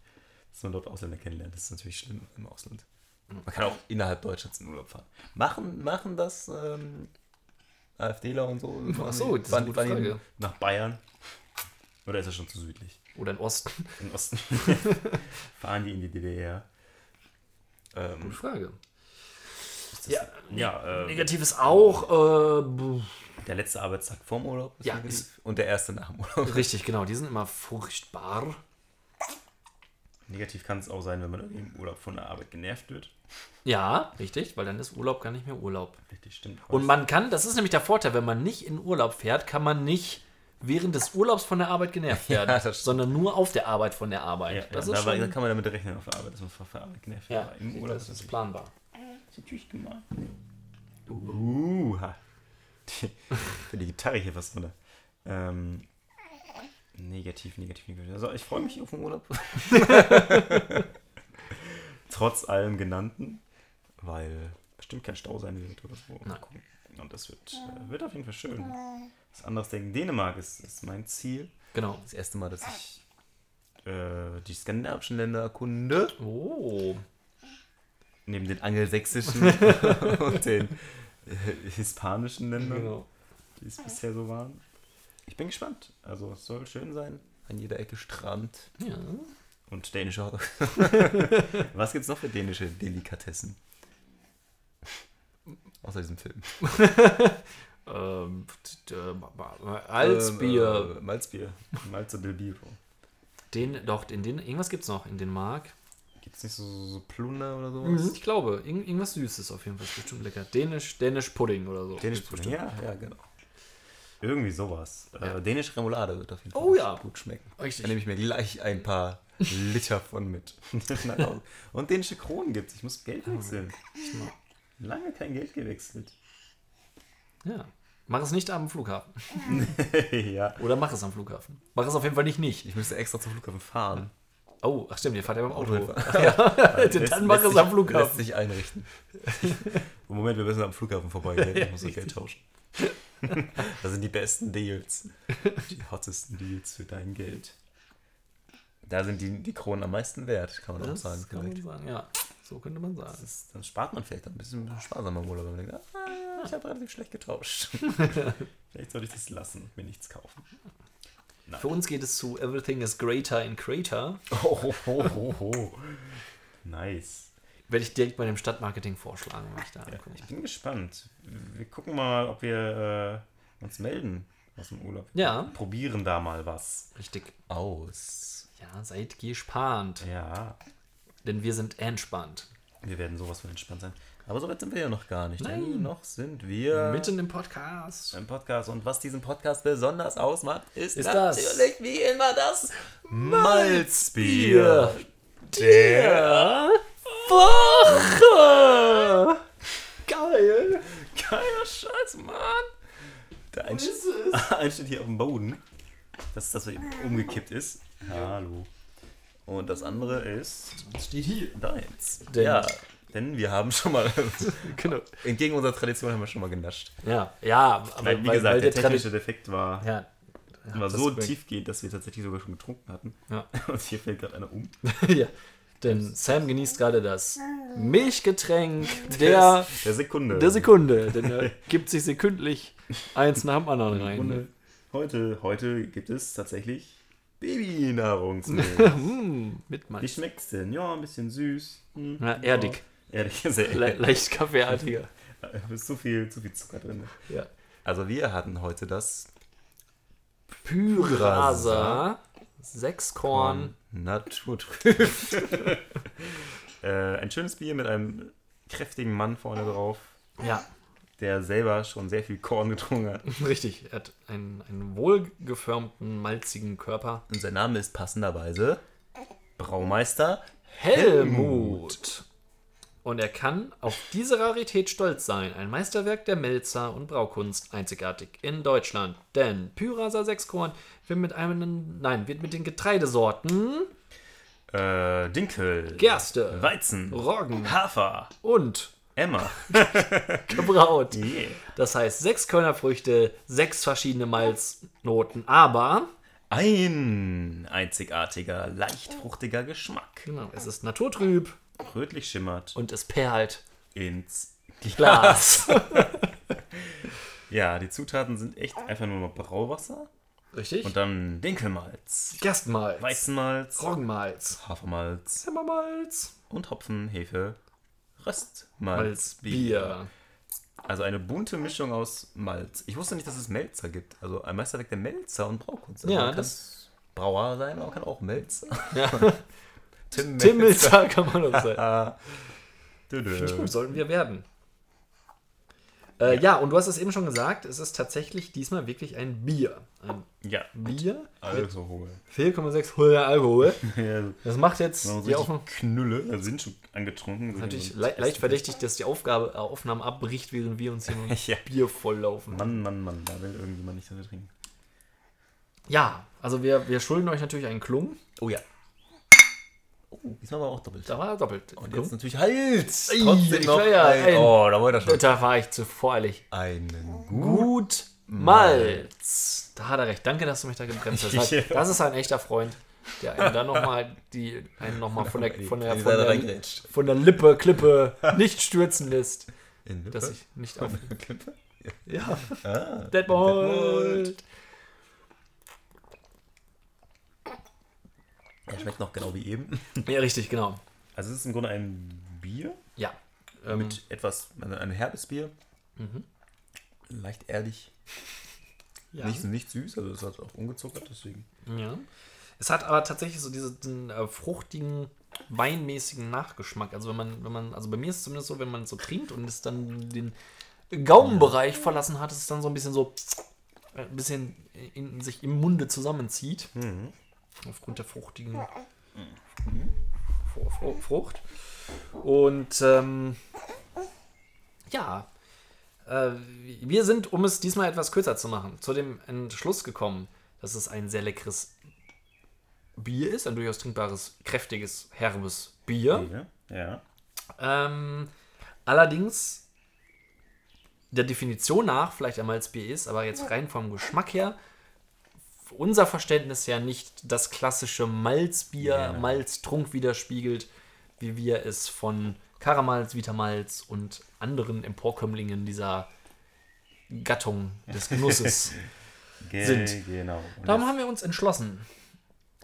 dass man dort Ausländer kennenlernt. Das ist natürlich schlimm im Ausland. Man kann auch innerhalb Deutschlands in Urlaub fahren. Machen, machen das ähm, AfDler und so? Ach so, das ist eine gute. Nach Bayern? Oder ist das schon zu südlich? oder in Osten. Im Osten? [LAUGHS] fahren die in die DDR? Ähm, Gute Frage. Ist das- Ja, ja äh, Negativ ist auch, äh, der letzte Arbeitstag vorm Urlaub ist Ja, negativ und der erste nach dem Urlaub. richtig, genau, die sind immer furchtbar. Negativ kann es auch sein, wenn man im Urlaub von der Arbeit genervt wird. Ja, richtig, weil dann ist Urlaub gar nicht mehr Urlaub. Richtig, stimmt. Und man kann, das ist nämlich der Vorteil, wenn man nicht in Urlaub fährt, kann man nicht während des Urlaubs von der Arbeit genervt [LAUGHS] Ja, werden, stimmt. sondern nur auf der Arbeit von der Arbeit. Ja, das ja, ist da, war- schon, kann man damit rechnen auf der Arbeit, dass man von der Arbeit genervt wird. ja, im Urlaub das ist das ist planbar. Natürlich gemein. Uh, ha. [LAUGHS] Für die Gitarre hier was drin. Ähm, negativ, negativ, negativ. Also ich freue mich auf den Urlaub. [LAUGHS] Trotz allem Genannten, weil bestimmt kein Stau sein wird oder so. Nein. gucken. Und das wird, äh, wird auf jeden Fall schön. Das anderes Denken, Dänemark ist, ist mein Ziel. Genau. Das erste Mal, dass ich äh, die skandinavischen Länder erkunde. Oh, Neben den angelsächsischen [LAUGHS] und den äh, hispanischen Ländern, genau. die es bisher so waren. Ich bin gespannt. Also es soll schön sein. An jeder Ecke Strand. Ja. Und dänische Hotdogs. [LAUGHS] Was gibt's noch für dänische Delikatessen? Außer diesem Film. [LAUGHS] Ähm, äh, Alsbier. Ähm, äh, Malzbier. Biro. Den, doch, in den, irgendwas gibt's noch in Dänemark. Gibt's nicht so, so Plunder oder sowas? Ich glaube, irgend, irgendwas Süßes auf jeden Fall. Ist bestimmt lecker. Dänisch, Dänisch Pudding oder so. Dänisch Pudding. Ja, ja, genau. Irgendwie sowas. Ja. Äh, Dänische Remoulade wird auf jeden Fall Oh ja. gut schmecken. Richtig. Da nehme ich mir gleich ein paar Liter von mit. [LAUGHS] Und dänische Kronen gibt's. Ich muss Geld wechseln. Lange kein Geld gewechselt. Ja. Mach es nicht am Flughafen. [LAUGHS] ja. Oder mach es am Flughafen. Mach es auf jeden Fall nicht nicht. Ich müsste extra zum Flughafen fahren. Oh, ach stimmt, ihr fahrt ja beim Auto. Ach [LAUGHS] ja. Lässt- Dann mach lässt es am Lässt Flughafen. sich einrichten. [LAUGHS] Moment, wir müssen am Flughafen vorbeigehen. [LAUGHS] Ich muss das Geld tauschen. Das sind die besten Deals. Die hottesten Deals für dein Geld. Da sind die, die Kronen am meisten wert, kann man auch Das sagen. kann man sagen, ja. So könnte man sagen. Ist, dann spart man vielleicht ein bisschen sparsamer im Urlaub. wenn man denkt, ah, ich habe relativ schlecht getauscht. vielleicht sollte ich das lassen und mir nichts kaufen. Für uns geht es zu Everything is Greater in Crater. Oh, ho, ho, ho. Nice. Werde ich direkt bei dem Stadtmarketing vorschlagen, wenn ich da Ja, angucke. ich bin gespannt. Wir gucken mal, ob wir äh, uns melden aus dem Urlaub. Ja. Probieren da mal was Richtig. aus. Ja, seid gespannt. Ja, Denn wir sind entspannt. wir werden sowas von entspannt sein. Aber so weit sind wir ja noch gar nicht. Nein. Denn noch sind wir Mitten im Podcast. im Podcast. Und was diesen Podcast besonders ausmacht, ist, Ist das? natürlich wie immer das Malzbier. Der Woche! Geil! Geiler Scheiß, Mann. Der ein, ein [LAUGHS] steht hier auf dem Boden. Das ist das, was eben umgekippt ist. Hallo. Und das andere ist Das steht hier. deins. Denn- ja, denn wir haben schon mal, [LAUGHS] Genau. entgegen unserer Tradition haben wir schon mal genascht. Ja, ja, aber Weil, wie weil, gesagt, weil der der technische Tradi- Defekt war, Ja, war so bringt- tiefgehend, dass wir tatsächlich sogar schon getrunken hatten. Ja. [LAUGHS] Und hier fällt gerade einer um. [LAUGHS] ja. Denn Sam genießt gerade das Milchgetränk der, Der Sekunde. der Sekunde. Denn er gibt sich sekündlich eins nach dem anderen rein. Heute, heute gibt es tatsächlich Babynahrungsmilch. Hm, mit Wie Milch. schmeckt's denn? Ja, ein bisschen süß. Hm, Na, erdig. Erdig, sehr Le ehrlich. leicht kaffeeartiger. Da [LAUGHS] ist zu viel, zu viel Zucker drin. Ja. Also wir hatten heute das Pyrasa. Sechs Korn. Naturtrüb. [LAUGHS] äh, ein schönes Bier mit einem kräftigen Mann vorne drauf, Ja, der selber schon sehr viel Korn getrunken hat. [LAUGHS] richtig. Er hat einen, einen wohlgeformten, malzigen Körper. Und sein Name ist passenderweise Braumeister Helmut. Und er kann auf diese Rarität stolz sein. Ein Meisterwerk der Melzer und Braukunst, einzigartig in Deutschland. Denn Pyrasa 6 Korn wird mit einem, nein, wird mit den Getreidesorten äh, Dinkel, Gerste, Weizen, Roggen Hafer, und Emmer. [LAUGHS] gebraut. Yeah. Das heißt, sechs Körnerfrüchte, sechs verschiedene Malznoten, aber Ein einzigartiger, leicht fruchtiger Geschmack. genau, es ist naturtrüb Rötlich schimmert und es perlt ins Glas. [LAUGHS] Ja, die Zutaten sind echt einfach nur noch Brauwasser Richtig? und dann Dinkelmalz, Gerstenmalz, Weizenmalz, Roggenmalz, Hafermalz Hämmermalz, und Hopfen, Hefe, Röstmalz, Malzbier. Also eine bunte Mischung aus Malz. Ich wusste nicht, dass es Melzer gibt. Also ein Meisterwerk der Melzer und Braukunst. Also Ja, man kann das- Brauer sein, aber man kann auch Melzer. Ja. [LAUGHS] Tim, Tim Milzer kann man auch [LAUGHS] sein. Finde ich gut, sollten wir werden. Äh, ja. und du hast es eben schon gesagt, es ist tatsächlich diesmal wirklich ein Bier. Ein Ja, Bier mit Alkohol. 4,6 Hol Alkohol. [LAUGHS] Ja, Das macht jetzt die Aufnahme. Knülle, da sind schon angetrunken. So Natürlich le leicht verdächtig, dass die Aufgabe, äh, Aufnahme abbricht, während wir uns hier [LAUGHS] nur Ja. Bier volllaufen. Mann, Mann, Mann, da will irgendjemand nicht dafür trinken. Ja, also wir, wir schulden euch natürlich einen Klung. Oh ja. Diesmal war auch doppelt. Da war er doppelt. Und jetzt natürlich Hals. Ey, Trotzdem ich noch war ja ein, Oh, da er schon. Da war ich zu voreilig. Einen gut. Malz. Da hat er recht. Danke, dass du mich da gebremst hast. [LAUGHS] Ja. Das ist ein echter Freund, der einen dann nochmal die einen noch mal von der [LAUGHS] von der, von der, reingrätscht. von der Lippe, Klippe nicht stürzen lässt. In Lippe? Dass ich nicht auf. Klippe? Ja. Ah. Detmold. Er schmeckt noch genau wie eben. [LAUGHS] Ja, richtig, genau. Also es ist im Grunde ein Bier Ja. Ähm, mit etwas, ein, ein herbes Bier. Leicht ehrlich. ja. Nicht, nicht süß, also es hat auch ungezuckert, deswegen. Ja. Es hat aber tatsächlich so diesen äh, fruchtigen, weinmäßigen Nachgeschmack. Also wenn man, wenn man, also bei mir ist es zumindest so, wenn man es so trinkt und es dann den Gaumenbereich verlassen hat, ist es dann so ein bisschen so äh, ein bisschen in, sich im Munde zusammenzieht. Aufgrund der fruchtigen Fru- Fru- Frucht. Und ähm, ja, äh, wir sind, um es diesmal etwas kürzer zu machen, zu dem Entschluss gekommen, dass es ein sehr leckeres Bier ist, ein durchaus trinkbares, kräftiges, herbes Bier. Ja. Ähm, allerdings der Definition nach vielleicht ein Malzbier ist, aber jetzt rein vom Geschmack her, unser Verständnis ja nicht das klassische Malzbier, Ja. Malztrunk widerspiegelt, wie wir es von Karamalz, Vitamalz und anderen Emporkömmlingen dieser Gattung des [LAUGHS] Genusses. Ge Sind. Genau. Und Darum haben wir uns entschlossen.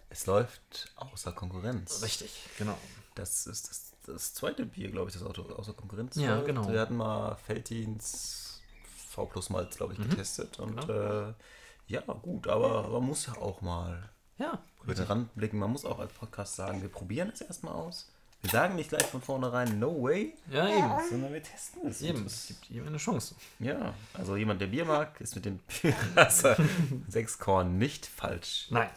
es läuft außer Konkurrenz. Richtig, genau. Das ist das, das zweite Bier, glaube ich, das Auto außer Konkurrenz Ja, läuft. genau. Wir hatten mal Feltins V plus Malz, glaube ich, Mhm. getestet. Und Genau. äh, ja, gut, aber man muss ja auch mal Ja, über den Rand blicken. Man muss auch als Podcast sagen, wir probieren es erstmal aus. Wir sagen nicht gleich von vornherein, no way, ja eben. sondern wir testen es. Eben, es gibt ihm eine Chance. Ja, also jemand, der Bier mag, ist mit dem [LAUGHS] Pirasser 6 Korn nicht falsch. Nein.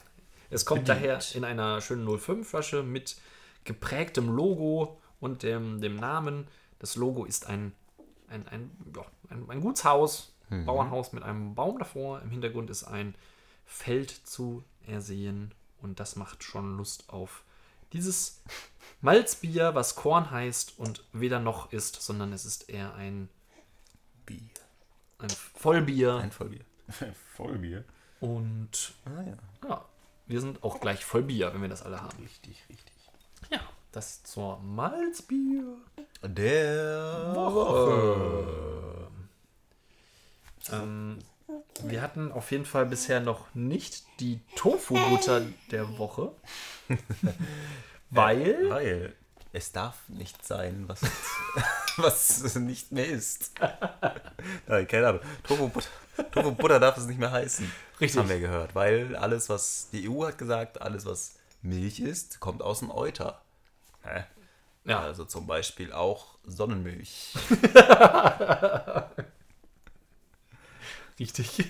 Es kommt Bedient. daher in einer schönen 05-Flasche mit geprägtem Logo und dem, dem Namen. Das Logo ist ein, ein, ein, ja, ein, ein Gutshaus, Bauernhaus mit einem Baum davor. Im Hintergrund ist ein Feld zu ersehen und das macht schon Lust auf dieses Malzbier, was Korn heißt und weder noch ist, sondern es ist eher ein, Bier. ein Vollbier. Ein Vollbier. [LAUGHS] Vollbier? und Ah ja. ja, wir sind auch gleich voll Bier, wenn wir das alle haben. Richtig, richtig. Ja, das zur Malzbier. Der Woche. Ähm, wir hatten auf jeden Fall bisher noch nicht die Tofu-Butter der Woche. [LAUGHS] Weil. Weil es darf nicht sein, was, [LAUGHS] was nicht mehr ist. [LAUGHS] Nein, keine Ahnung. Tofu Butter, Tofu darf es nicht mehr heißen. Richtig. Haben wir gehört. Weil alles, was die EU hat gesagt, alles, was Milch ist, kommt aus dem Euter. Hä? Ja, Also zum Beispiel auch Sonnenmilch. Richtig.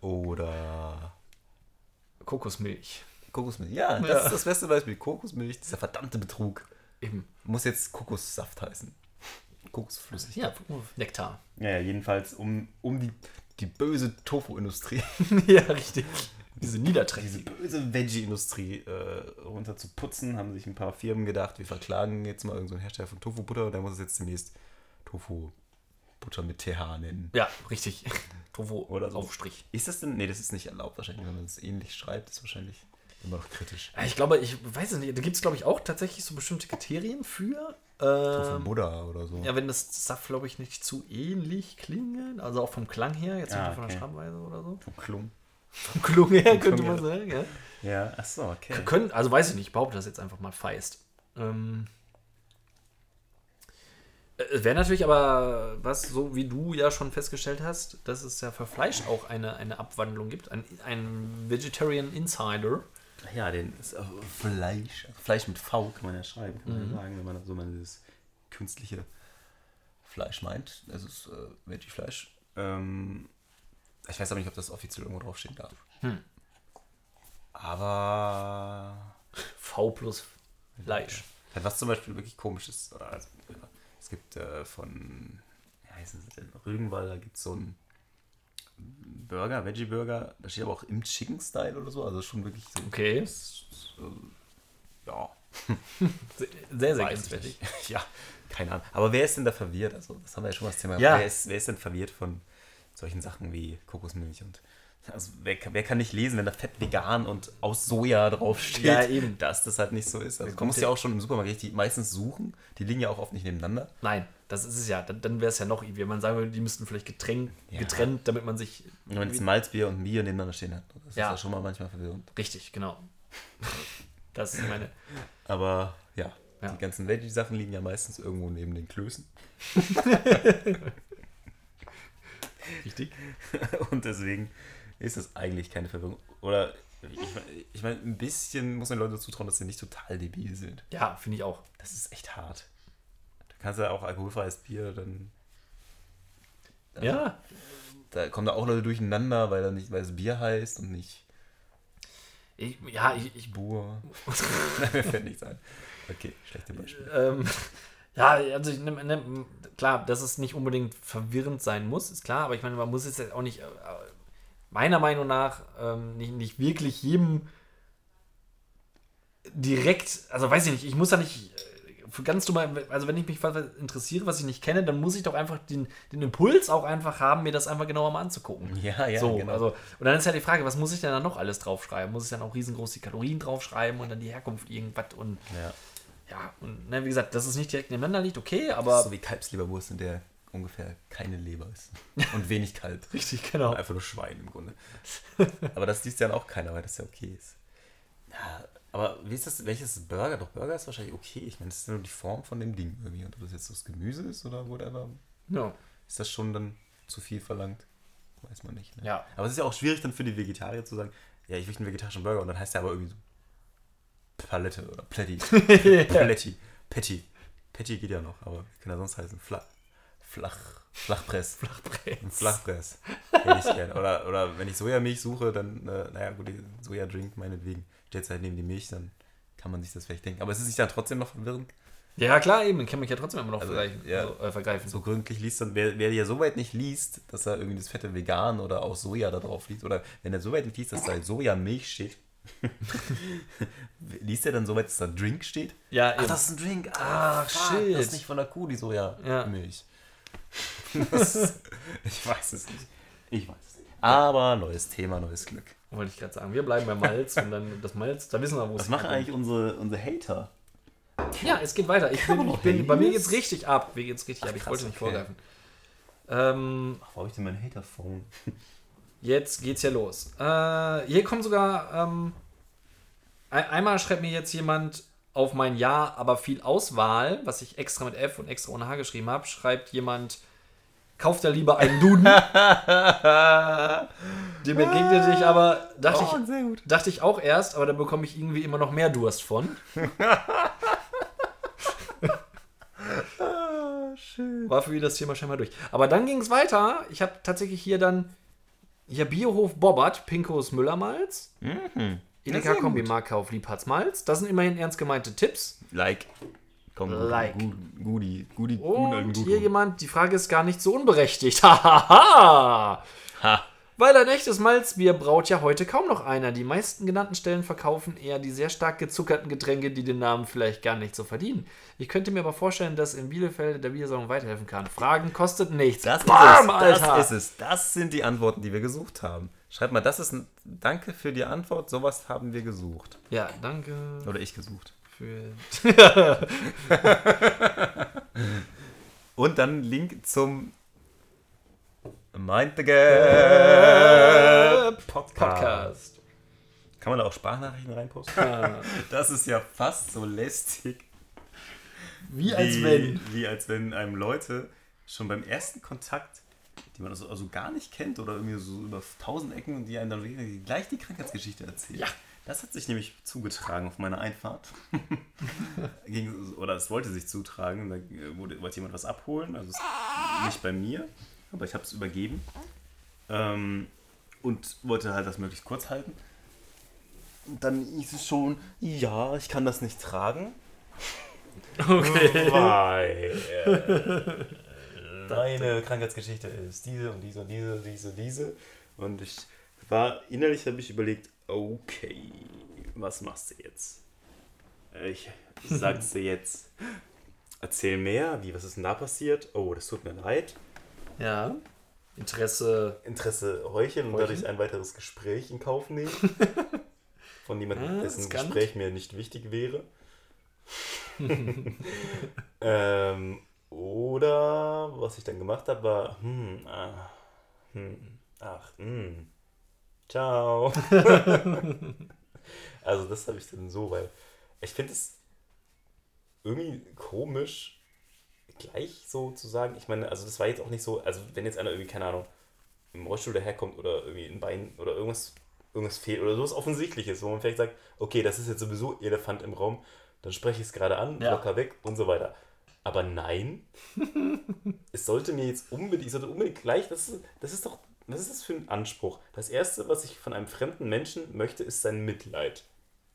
Oder Kokosmilch. Kokosmilch. Ja, das Ja. ist das beste Beispiel. Kokosmilch, dieser verdammte Betrug. Eben. Muss jetzt Kokossaft heißen. Kokosflüssig. Ja, Nektar. Ja, ja, jedenfalls um, um die, die böse Tofu-Industrie, [LAUGHS] ja, richtig. Diese diese Niederträchtige. böse Veggie-Industrie äh, runter zu putzen, haben sich ein paar Firmen gedacht, wir verklagen jetzt mal irgendeinen Hersteller von Tofu-Butter und der muss es jetzt demnächst Tofu-Butter mit TH nennen. Ja, richtig. [LAUGHS] Tofu Oder so. Aufstrich. Ist das denn? Nee, das ist nicht erlaubt wahrscheinlich, wenn man es ähnlich schreibt, ist wahrscheinlich immer noch kritisch. Ich glaube, ich weiß es nicht, da gibt es, glaube ich, auch tatsächlich so bestimmte Kriterien für. Ähm, Buddha oder so. ja, wenn das darf, glaube ich, nicht zu ähnlich klingen. Also auch vom Klang her, jetzt Ah, nicht von der. Schreibweise oder so. Vom Klum. Vom Klung her, [LAUGHS] könnte Klung man sagen, ja. Ja, achso, okay. Können, also weiß ich nicht, ich behaupte das jetzt einfach mal feist. Ähm, äh, wäre natürlich aber, was, so wie du ja schon festgestellt hast, dass es ja für Fleisch auch eine, eine Abwandlung gibt. Ein, ein Vegetarian Insider. Ja, den ist auch Fleisch. Fleisch mit V kann man ja schreiben, kann man ja sagen, wenn man so mal dieses künstliche Fleisch meint. Es ist äh, Veggie-Fleisch. Ähm, ich weiß aber nicht, ob das offiziell irgendwo draufstehen darf. Aber V plus Fleisch. was zum Beispiel wirklich komisch ist, oder also, es gibt äh, von, wie heißen sie denn, Rügenwalder gibt es so einen Burger, Veggie-Burger, da steht aber auch im Chicken-Style oder so, also schon wirklich so, Okay. das, äh, ja, [LAUGHS] Sehr, sehr, grenzwertig. [LAUGHS] Ja, keine Ahnung. Aber wer ist denn da verwirrt? Also, das haben wir ja schon mal das Thema. Ja. Wer, ist, wer ist denn verwirrt von solchen Sachen wie Kokosmilch und. Also, wer, kann- wer kann nicht lesen, wenn da Fett vegan und aus Soja draufsteht, Ja, eben. dass das halt nicht so ist? Also, musst der- ja auch schon im Supermarkt richtig meistens suchen. Die liegen ja auch oft nicht nebeneinander. Nein, das ist es ja. Dann, dann wäre es ja noch, wenn man sagen würde, die müssten vielleicht getrennt, Ja. getrennt, damit man sich. Wenn jetzt ein Malzbier und Bier nebeneinander stehen hat, das Ja. ist ja schon mal manchmal verwirrend. Richtig, genau. Das ist meine. Aber ja, Ja. die ganzen Veggie-Sachen liegen ja meistens irgendwo neben den Klößen. [LAUGHS] [LAUGHS] Richtig. Und deswegen ist das eigentlich keine Verwirrung. Oder ich meine, ich mein, ein bisschen muss man den Leuten zutrauen, dass sie nicht total debil sind. Ja, finde ich auch. Das ist echt hart. Da kannst du ja auch alkoholfreies Bier, dann. Ja. Da kommen da auch Leute durcheinander, weil, da nicht, weil es Bier heißt und nicht Ich, ja, ich, ich Bur. Nein, [LAUGHS] [LAUGHS] mir fällt nichts ein. Okay, schlechte Beispiel. Ähm, ja, also ich nehm, nehm, klar, dass es nicht unbedingt verwirrend sein muss, ist klar, aber ich meine, man muss es jetzt auch nicht, äh, meiner Meinung nach, ähm, nicht, nicht wirklich jedem direkt, also weiß ich nicht, ich muss da nicht äh, ganz dumm, also wenn ich mich interessiere, was ich nicht kenne, dann muss ich doch einfach den, den Impuls auch einfach haben, mir das einfach genauer mal anzugucken. Ja, ja, so, genau. also, und dann ist ja die Frage, was muss ich denn da noch alles draufschreiben? Muss ich dann auch riesengroß die Kalorien draufschreiben und dann die Herkunft irgendwas und ja. ja, und ne, wie gesagt, dass es nicht direkt nebeneinander liegt, okay, aber. so wie Kalbsleberwurst, in der ungefähr keine Leber ist. Und wenig Kalb. [LAUGHS] richtig, genau. Einfach nur Schwein im Grunde. Aber das liest ja dann auch keiner, weil das ja okay ist. Ja, aber wie ist das, welches Burger? Doch, Burger ist wahrscheinlich okay. Ich meine, das ist ja nur die Form von dem Ding irgendwie. Und ob das jetzt das Gemüse ist oder whatever, Ja. ist das schon dann zu viel verlangt? Weiß man nicht. Ne? Ja. Aber es ist ja auch schwierig dann für die Vegetarier zu sagen, ja, ich möchte einen vegetarischen Burger und dann heißt der aber irgendwie so Palette oder Plätti. [LAUGHS] Plätti. Patty. Patty geht ja noch, aber kann ja sonst heißen Flach. Flach. Flachpress. Flachpress. Hätte ich gern. Oder, oder wenn ich Sojamilch suche, dann, äh, naja, gut, Sojadrink meinetwegen. Stellt halt neben die Milch, dann kann man sich das vielleicht denken. Aber es ist sich dann trotzdem noch verwirrend. Ja, klar, eben, kann mich ja trotzdem immer noch Also, vergleichen. ja. Also, äh, vergreifen. So gründlich liest, dann wer, wer ja so weit nicht liest, dass er irgendwie das fette Vegan oder auch Soja da drauf liest, oder wenn er so weit nicht liest, dass da Sojamilch steht, [LAUGHS] liest er dann so weit, dass da Drink steht? Ja, Ach, eben. das ist ein Drink. Ach, fuck, shit. Das ist nicht von der Kuh, die Sojamilch. Das- ich weiß es nicht. Ich weiß es nicht. Aber neues Thema, neues Glück. Wollte ich gerade sagen. Wir bleiben bei Malz und dann das Malz, da wissen wir, wo es Was machen eigentlich unsere, unsere Hater? Ja, es geht weiter. Ich bin, ich bin, bei mir Handys? geht's richtig ab. Mir geht's richtig Ach, ab. Ich krass, wollte nicht okay. vorgreifen. Ähm, Ach, wo habe ich denn mein Hater-Phone? Jetzt geht's ja los. Äh, hier kommt sogar. Ähm, ein, einmal schreibt mir jetzt jemand auf mein Ja, aber viel Auswahl, was ich extra mit F und extra ohne H geschrieben habe, schreibt jemand, kauft er lieber einen Duden. [LAUGHS] Dem entgegnete ich aber, dachte, Oh, ich, sehr gut. dachte ich auch erst, aber da bekomme ich irgendwie immer noch mehr Durst von. [LAUGHS] Ah, schön. War für mich das Thema scheinbar durch. Aber dann ging es weiter. Ich habe tatsächlich hier dann hier Biohof Bobbert, Pinkos Müllermalz. Mhm. Edeka Kombi gut. Marke auf Liebhartsmalz. Das sind immerhin ernst gemeinte Tipps. Like. Komm, Like. Gu- Gudi. Gudi. Und hier jemand, die Frage ist gar nicht so unberechtigt. [LAUGHS] Hahaha. Ha. Weil ein echtes Malzbier braut ja heute kaum noch einer. Die meisten genannten Stellen verkaufen eher die sehr stark gezuckerten Getränke, die den Namen vielleicht gar nicht so verdienen. Ich könnte mir aber vorstellen, dass in Bielefeld der Biersalon weiterhelfen kann. Fragen kostet nichts. Das ist, Bam, es, Alter. das ist es. Das sind die Antworten, die wir gesucht haben. Schreib mal, das ist ein Danke für die Antwort. Sowas haben wir gesucht. Ja, danke Oder ich gesucht. für. [LAUGHS] Und dann Link zum Mind the Gap Podcast. Podcast. Kann man da auch Sprachnachrichten reinposten? [LAUGHS] Das ist ja fast so lästig, Wie als wenn. wie als wenn einem Leute schon beim ersten Kontakt, die man also, also gar nicht kennt oder irgendwie so über tausend Ecken und die einem dann gleich die Krankheitsgeschichte erzählen. Ja. Das hat sich nämlich zugetragen auf meiner Einfahrt. [LAUGHS] Oder es wollte sich zutragen. Da wurde, wollte jemand was abholen. Also es, nicht bei mir, aber ich habe es übergeben. Ähm, und wollte halt das möglichst kurz halten. Und dann hieß es schon, ja, ich kann das nicht tragen. Okay. Weil [LAUGHS] äh, deine Krankheitsgeschichte ist diese und diese und diese, diese, diese. Und ich war, innerlich habe ich überlegt, okay, was machst du jetzt? Ich sag's dir jetzt. Erzähl mehr, wie, was ist denn da passiert? Oh, das tut mir leid. Ja. Interesse. Interesse heucheln und Heucheln? dadurch ein weiteres Gespräch in Kauf nehmen. [LAUGHS] Von jemandem, Ah, dessen. Gespräch mir nicht wichtig wäre. [LAUGHS] ähm, oder was ich dann gemacht habe, war, hm, ah, hm, ach, hm, ciao. [LAUGHS] Also das habe ich dann so, weil ich finde es irgendwie komisch, gleich so zu sagen. Ich meine, also das war jetzt auch nicht so, also wenn jetzt einer irgendwie, keine Ahnung, im Rollstuhl daherkommt oder irgendwie ein Bein oder irgendwas, irgendwas fehlt oder sowas Offensichtliches, wo man vielleicht sagt, okay, das ist jetzt sowieso Elefant im Raum, dann spreche ich es gerade an, Ja. locker weg und so weiter. Aber nein, [LAUGHS] es sollte mir jetzt unbedingt, ich sollte unbedingt gleich, das ist, das ist doch, was ist das für ein Anspruch? Das Erste, was ich von einem fremden Menschen möchte, ist sein Mitleid.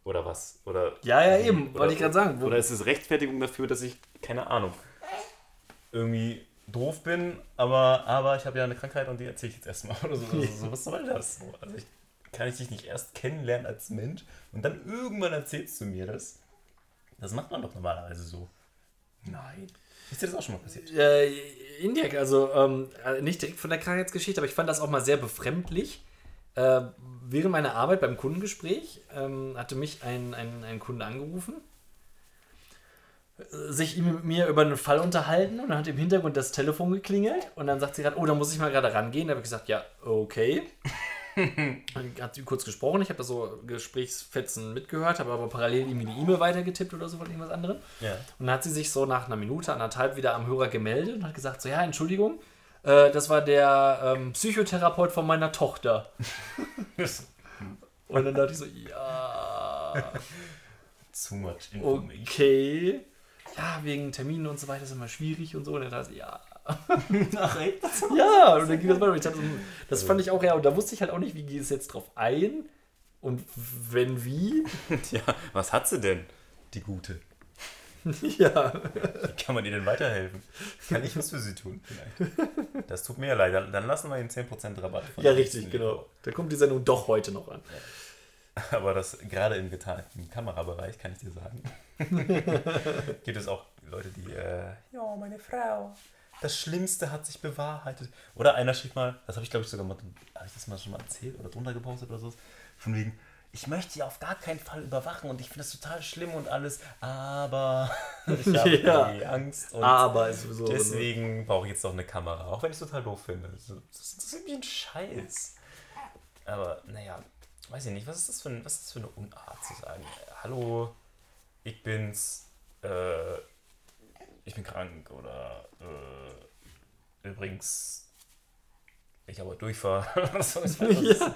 Oder was? Oder Ja, ja, eben, oder- wollte ich gerade sagen. Oder ist es Rechtfertigung dafür, dass ich, keine Ahnung, irgendwie doof bin, aber, aber ich habe ja eine Krankheit und die erzähle ich jetzt erstmal. [LAUGHS] Oder so, also, so, was soll das? So, Also ich, kann ich dich nicht erst kennenlernen als Mensch und dann irgendwann erzählst du mir das? Das macht man doch normalerweise so. Nein. Ist dir das auch schon mal passiert? Äh, Indiak, also ähm, äh, nicht direkt von der Krankheitsgeschichte, aber ich fand das auch mal sehr befremdlich. Äh, während meiner Arbeit beim Kundengespräch ähm, hatte mich ein, ein, ein Kunde angerufen, äh, sich mit mir über einen Fall unterhalten und dann hat im Hintergrund das Telefon geklingelt und dann sagt sie gerade, oh, da muss ich mal gerade rangehen. Da habe ich gesagt, ja, okay. Dann [LAUGHS] hat sie kurz gesprochen, ich habe da so Gesprächsfetzen mitgehört, habe aber parallel irgendwie die E-Mail weitergetippt oder so von irgendwas anderem. Ja. Und dann hat sie sich so nach einer Minute, anderthalb wieder am Hörer gemeldet und hat gesagt: So, ja, Entschuldigung, äh, das war der ähm, Psychotherapeut von meiner Tochter. [LAUGHS] Und dann dachte ich so: Ja, [LAUGHS] Too much information. okay. Ja, wegen Terminen und so weiter ist immer schwierig und so. Und dann dachte ich: Ja. [LAUGHS] Ach, echt? Ja, und dann ging das weiter. Ich dachte, so, das fand ich auch, ja, und da wusste ich halt auch nicht, wie geht es jetzt drauf ein und wenn wie. [LAUGHS] Ja, was hat sie denn, die Gute? [LAUGHS] ja. Wie kann man ihr denn weiterhelfen? Kann ich was für sie tun? Vielleicht. Das tut mir ja leid. Dann, dann lassen wir den 10% Rabatt Ja, richtig, genau. Da kommt die Sendung doch heute noch an. Aber das gerade im getarnten Kamerabereich, kann ich dir sagen, gibt es auch Leute, die, äh, ja, meine Frau, das Schlimmste hat sich bewahrheitet. Oder einer schrieb mal, das habe ich glaube ich sogar mal, habe ich das mal schon mal erzählt oder drunter gepostet oder so, von wegen, ich möchte sie auf gar keinen Fall überwachen und ich finde das total schlimm und alles, aber [LAUGHS] ich habe Ja. Angst und Aber ist sowieso. deswegen brauche ich jetzt doch eine Kamera, auch wenn ich es total doof finde. Das ist, irgendwie ein Scheiß. Aber naja, weiß ich nicht, was ist das für, ein, was ist das für eine Unart zu sagen? Hallo, ich bin's, äh, ich bin krank oder äh, übrigens, ich habe Durchfall. [LAUGHS] Sagen? [LAUGHS] ja.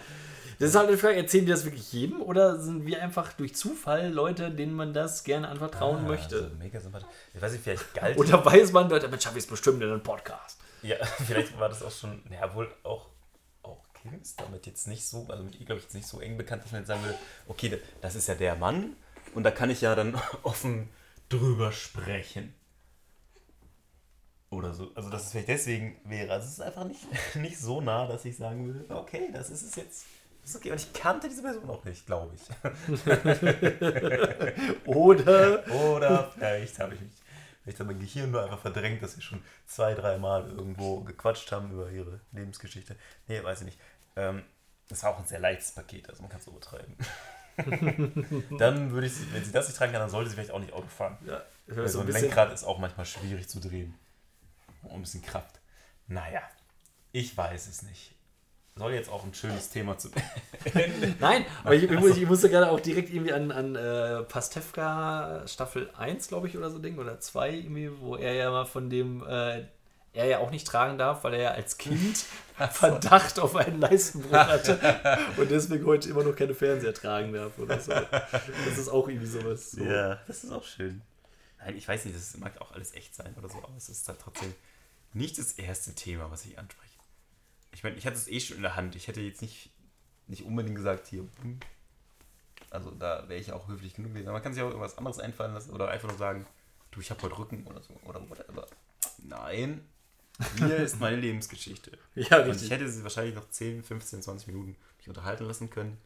Das ist halt eine Frage, erzählen die das wirklich jedem oder sind wir einfach durch Zufall Leute, denen man das gerne anvertrauen Ah, möchte? Also mega sympathisch. Ich weiß nicht, vielleicht galt Oder weiß man, Leute, damit schaffe ich es bestimmt in einem Podcast. Ja, [LAUGHS] vielleicht war das auch schon, naja, wohl auch, auch damit jetzt nicht so, also mit ihr glaube ich jetzt nicht so eng bekannt, dass man jetzt sagen würde, okay, das ist ja der Mann und da kann ich ja dann offen drüber sprechen. Oder so. Also dass es vielleicht deswegen wäre. Also es ist einfach nicht, [LAUGHS] nicht so nah, dass ich sagen würde, okay, das ist es jetzt. Das ist okay. Und ich kannte diese Person auch nicht, glaube ich. [LAUGHS] Oder Oder vielleicht habe ich mich, vielleicht hat mein Gehirn nur einfach verdrängt, dass wir schon zwei, dreimal irgendwo gequatscht haben über ihre Lebensgeschichte. Nee, weiß ich nicht. Ähm, das war auch ein sehr leichtes Paket, also man kann es so betreiben. [LAUGHS] dann würde ich, sie- wenn sie das nicht tragen kann, dann sollte sie vielleicht auch nicht Auto fahren. ja, so ein Lenkrad ist auch manchmal schwierig zu drehen. Um ein bisschen Kraft. Naja, ich weiß es nicht. Soll jetzt auch ein schönes Thema zu beenden. [LAUGHS] Nein, aber ich, muss- ich musste gerade auch direkt irgendwie an, an äh, Pastewka Staffel 1, glaube ich, oder so denken, oder 2, irgendwie, wo er ja mal von dem, äh, er ja auch nicht tragen darf, weil er ja als Kind [LAUGHS] Verdacht auf einen Leistenbruch hatte und deswegen heute immer noch keine Fernseher tragen darf oder so. Das ist auch irgendwie sowas. So. Ja, das ist auch schön. Nein, ich weiß nicht, das mag auch alles echt sein oder so, aber es ist halt trotzdem nicht das erste Thema, was ich anspreche. Ich meine, ich hatte es eh schon in der Hand. Ich hätte jetzt nicht, nicht unbedingt gesagt, hier, also da wäre ich auch höflich genug gewesen. Aber man kann sich auch irgendwas anderes einfallen lassen oder einfach nur sagen, du, ich habe heute Rücken oder so oder whatever. Nein, hier ist meine [LAUGHS] Lebensgeschichte. Ja, Und ich richtig. hätte sie wahrscheinlich noch 10, 15, 20 Minuten mich unterhalten lassen können.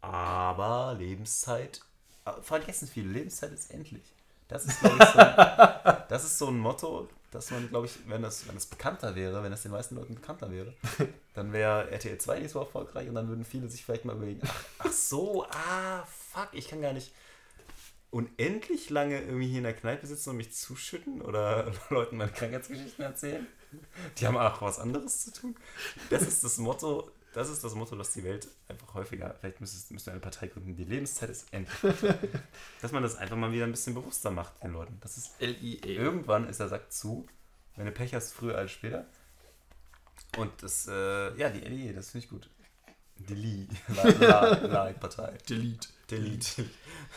Aber Lebenszeit, äh, vergessen viele, Lebenszeit ist endlich. Das ist, ich, so [LAUGHS] das ist so ein Motto, dass man, glaube ich, wenn das, wenn das bekannter wäre, wenn das den meisten Leuten bekannter wäre, [LAUGHS] dann wäre RTL 2 nicht so erfolgreich und dann würden viele sich vielleicht mal überlegen, ach, ach so, ah, fuck, ich kann gar nicht unendlich lange irgendwie hier in der Kneipe sitzen und mich zuschütten oder [LAUGHS] Leuten meine Krankheitsgeschichten erzählen. Die haben auch was anderes zu tun. Das ist das Motto, das ist das Motto, dass die Welt einfach häufiger, vielleicht müsste, eine Partei gründen, die Lebenszeit ist endlich. [LAUGHS] dass man das einfach mal wieder ein bisschen bewusster macht den Leuten. Das ist, L-I-E. irgendwann ist der Sack zu, wenn du Pech hast, früher als später. Und das, äh, ja, die LE, das finde ich gut. Die Li, La-Partei. [LAUGHS] Delete. Delete.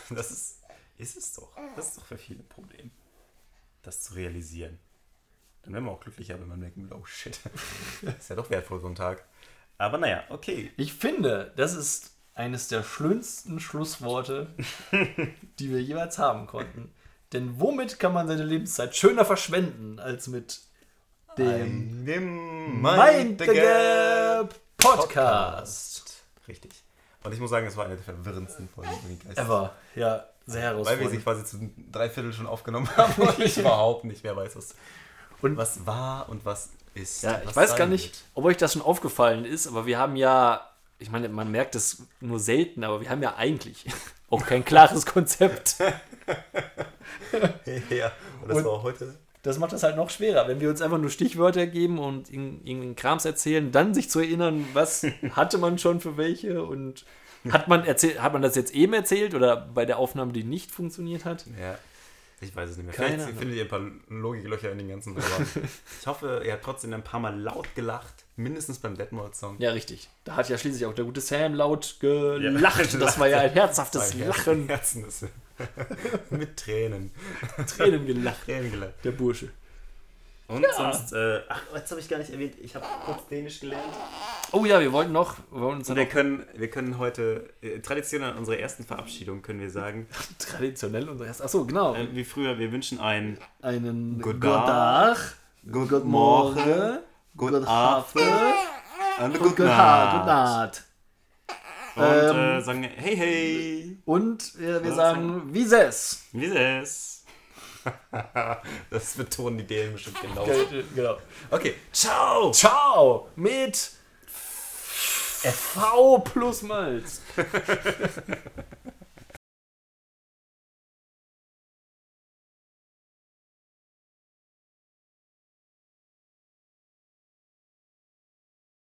Das ist, ist es doch. Das ist doch für viele ein Problem, das zu realisieren. Dann wären wir auch glücklicher, wenn man denken, oh shit, [LAUGHS] ist ja doch wertvoll so ein Tag. Aber naja, okay. Ich finde, das ist eines der schönsten Schlussworte, [LAUGHS] die wir jeweils haben konnten. Denn womit kann man seine Lebenszeit schöner verschwenden als mit dem Dem Mind the Gap Podcast. Richtig. Und ich muss sagen, es war eine der verwirrendsten Folgen. Ever. Ja, sehr Weil wir sie herausfordernd. quasi zu drei Viertel schon aufgenommen [LAUGHS] haben und [LAUGHS] ich überhaupt nicht mehr weiß, was, Und- was war und was ist. Ja, ich weiß gar nicht, wird. ob euch das schon aufgefallen ist, aber wir haben ja, ich meine, man merkt es nur selten, aber wir haben ja eigentlich [LAUGHS] auch kein klares Konzept. [LAUGHS] ja, und das Und- war auch heute. Das macht das halt noch schwerer, wenn wir uns einfach nur Stichwörter geben und irg- irgendeinen Krams erzählen, dann sich zu erinnern, was [LAUGHS] hatte man schon für welche und hat man, erzählt, hat man das jetzt eben erzählt oder bei der Aufnahme, die nicht funktioniert hat? Ja, ich weiß es nicht mehr. Keine Vielleicht Ahnung. findet ihr ein paar Logiklöcher in den ganzen. Aber [LAUGHS] ich hoffe, ihr habt trotzdem ein paar Mal laut gelacht. Mindestens beim Detmold-Song. Ja, richtig. Da hat ja schließlich auch der gute Sam laut gelacht. Das war ja ein herzhaftes Ein Lachen. Herzen ist [LAUGHS] mit Tränen. Tränen gelacht, Tränen gelacht. der Bursche. Und Ja. sonst, äh, ach, jetzt habe ich gar nicht erwähnt, ich habe kurz Dänisch gelernt. Oh ja, wir wollten noch, wir wollten uns wir noch können, wir können heute, äh, traditionell an unserer ersten Verabschiedung, können wir sagen, [LAUGHS] traditionell unser erst. Achso, genau. äh, wie früher, wir wünschen ein Einen Guten Tag, Good Guten Morgen, Good Guten Abend, und Guten Guten Nacht. Und äh, Ähm, sagen hey, hey, Und wir, wir sagen, wie es? wie ist es? [LAUGHS] das betonen die Dänen bestimmt genau. Genau. Okay, ciao! Ciao mit V plus Malz. [LAUGHS]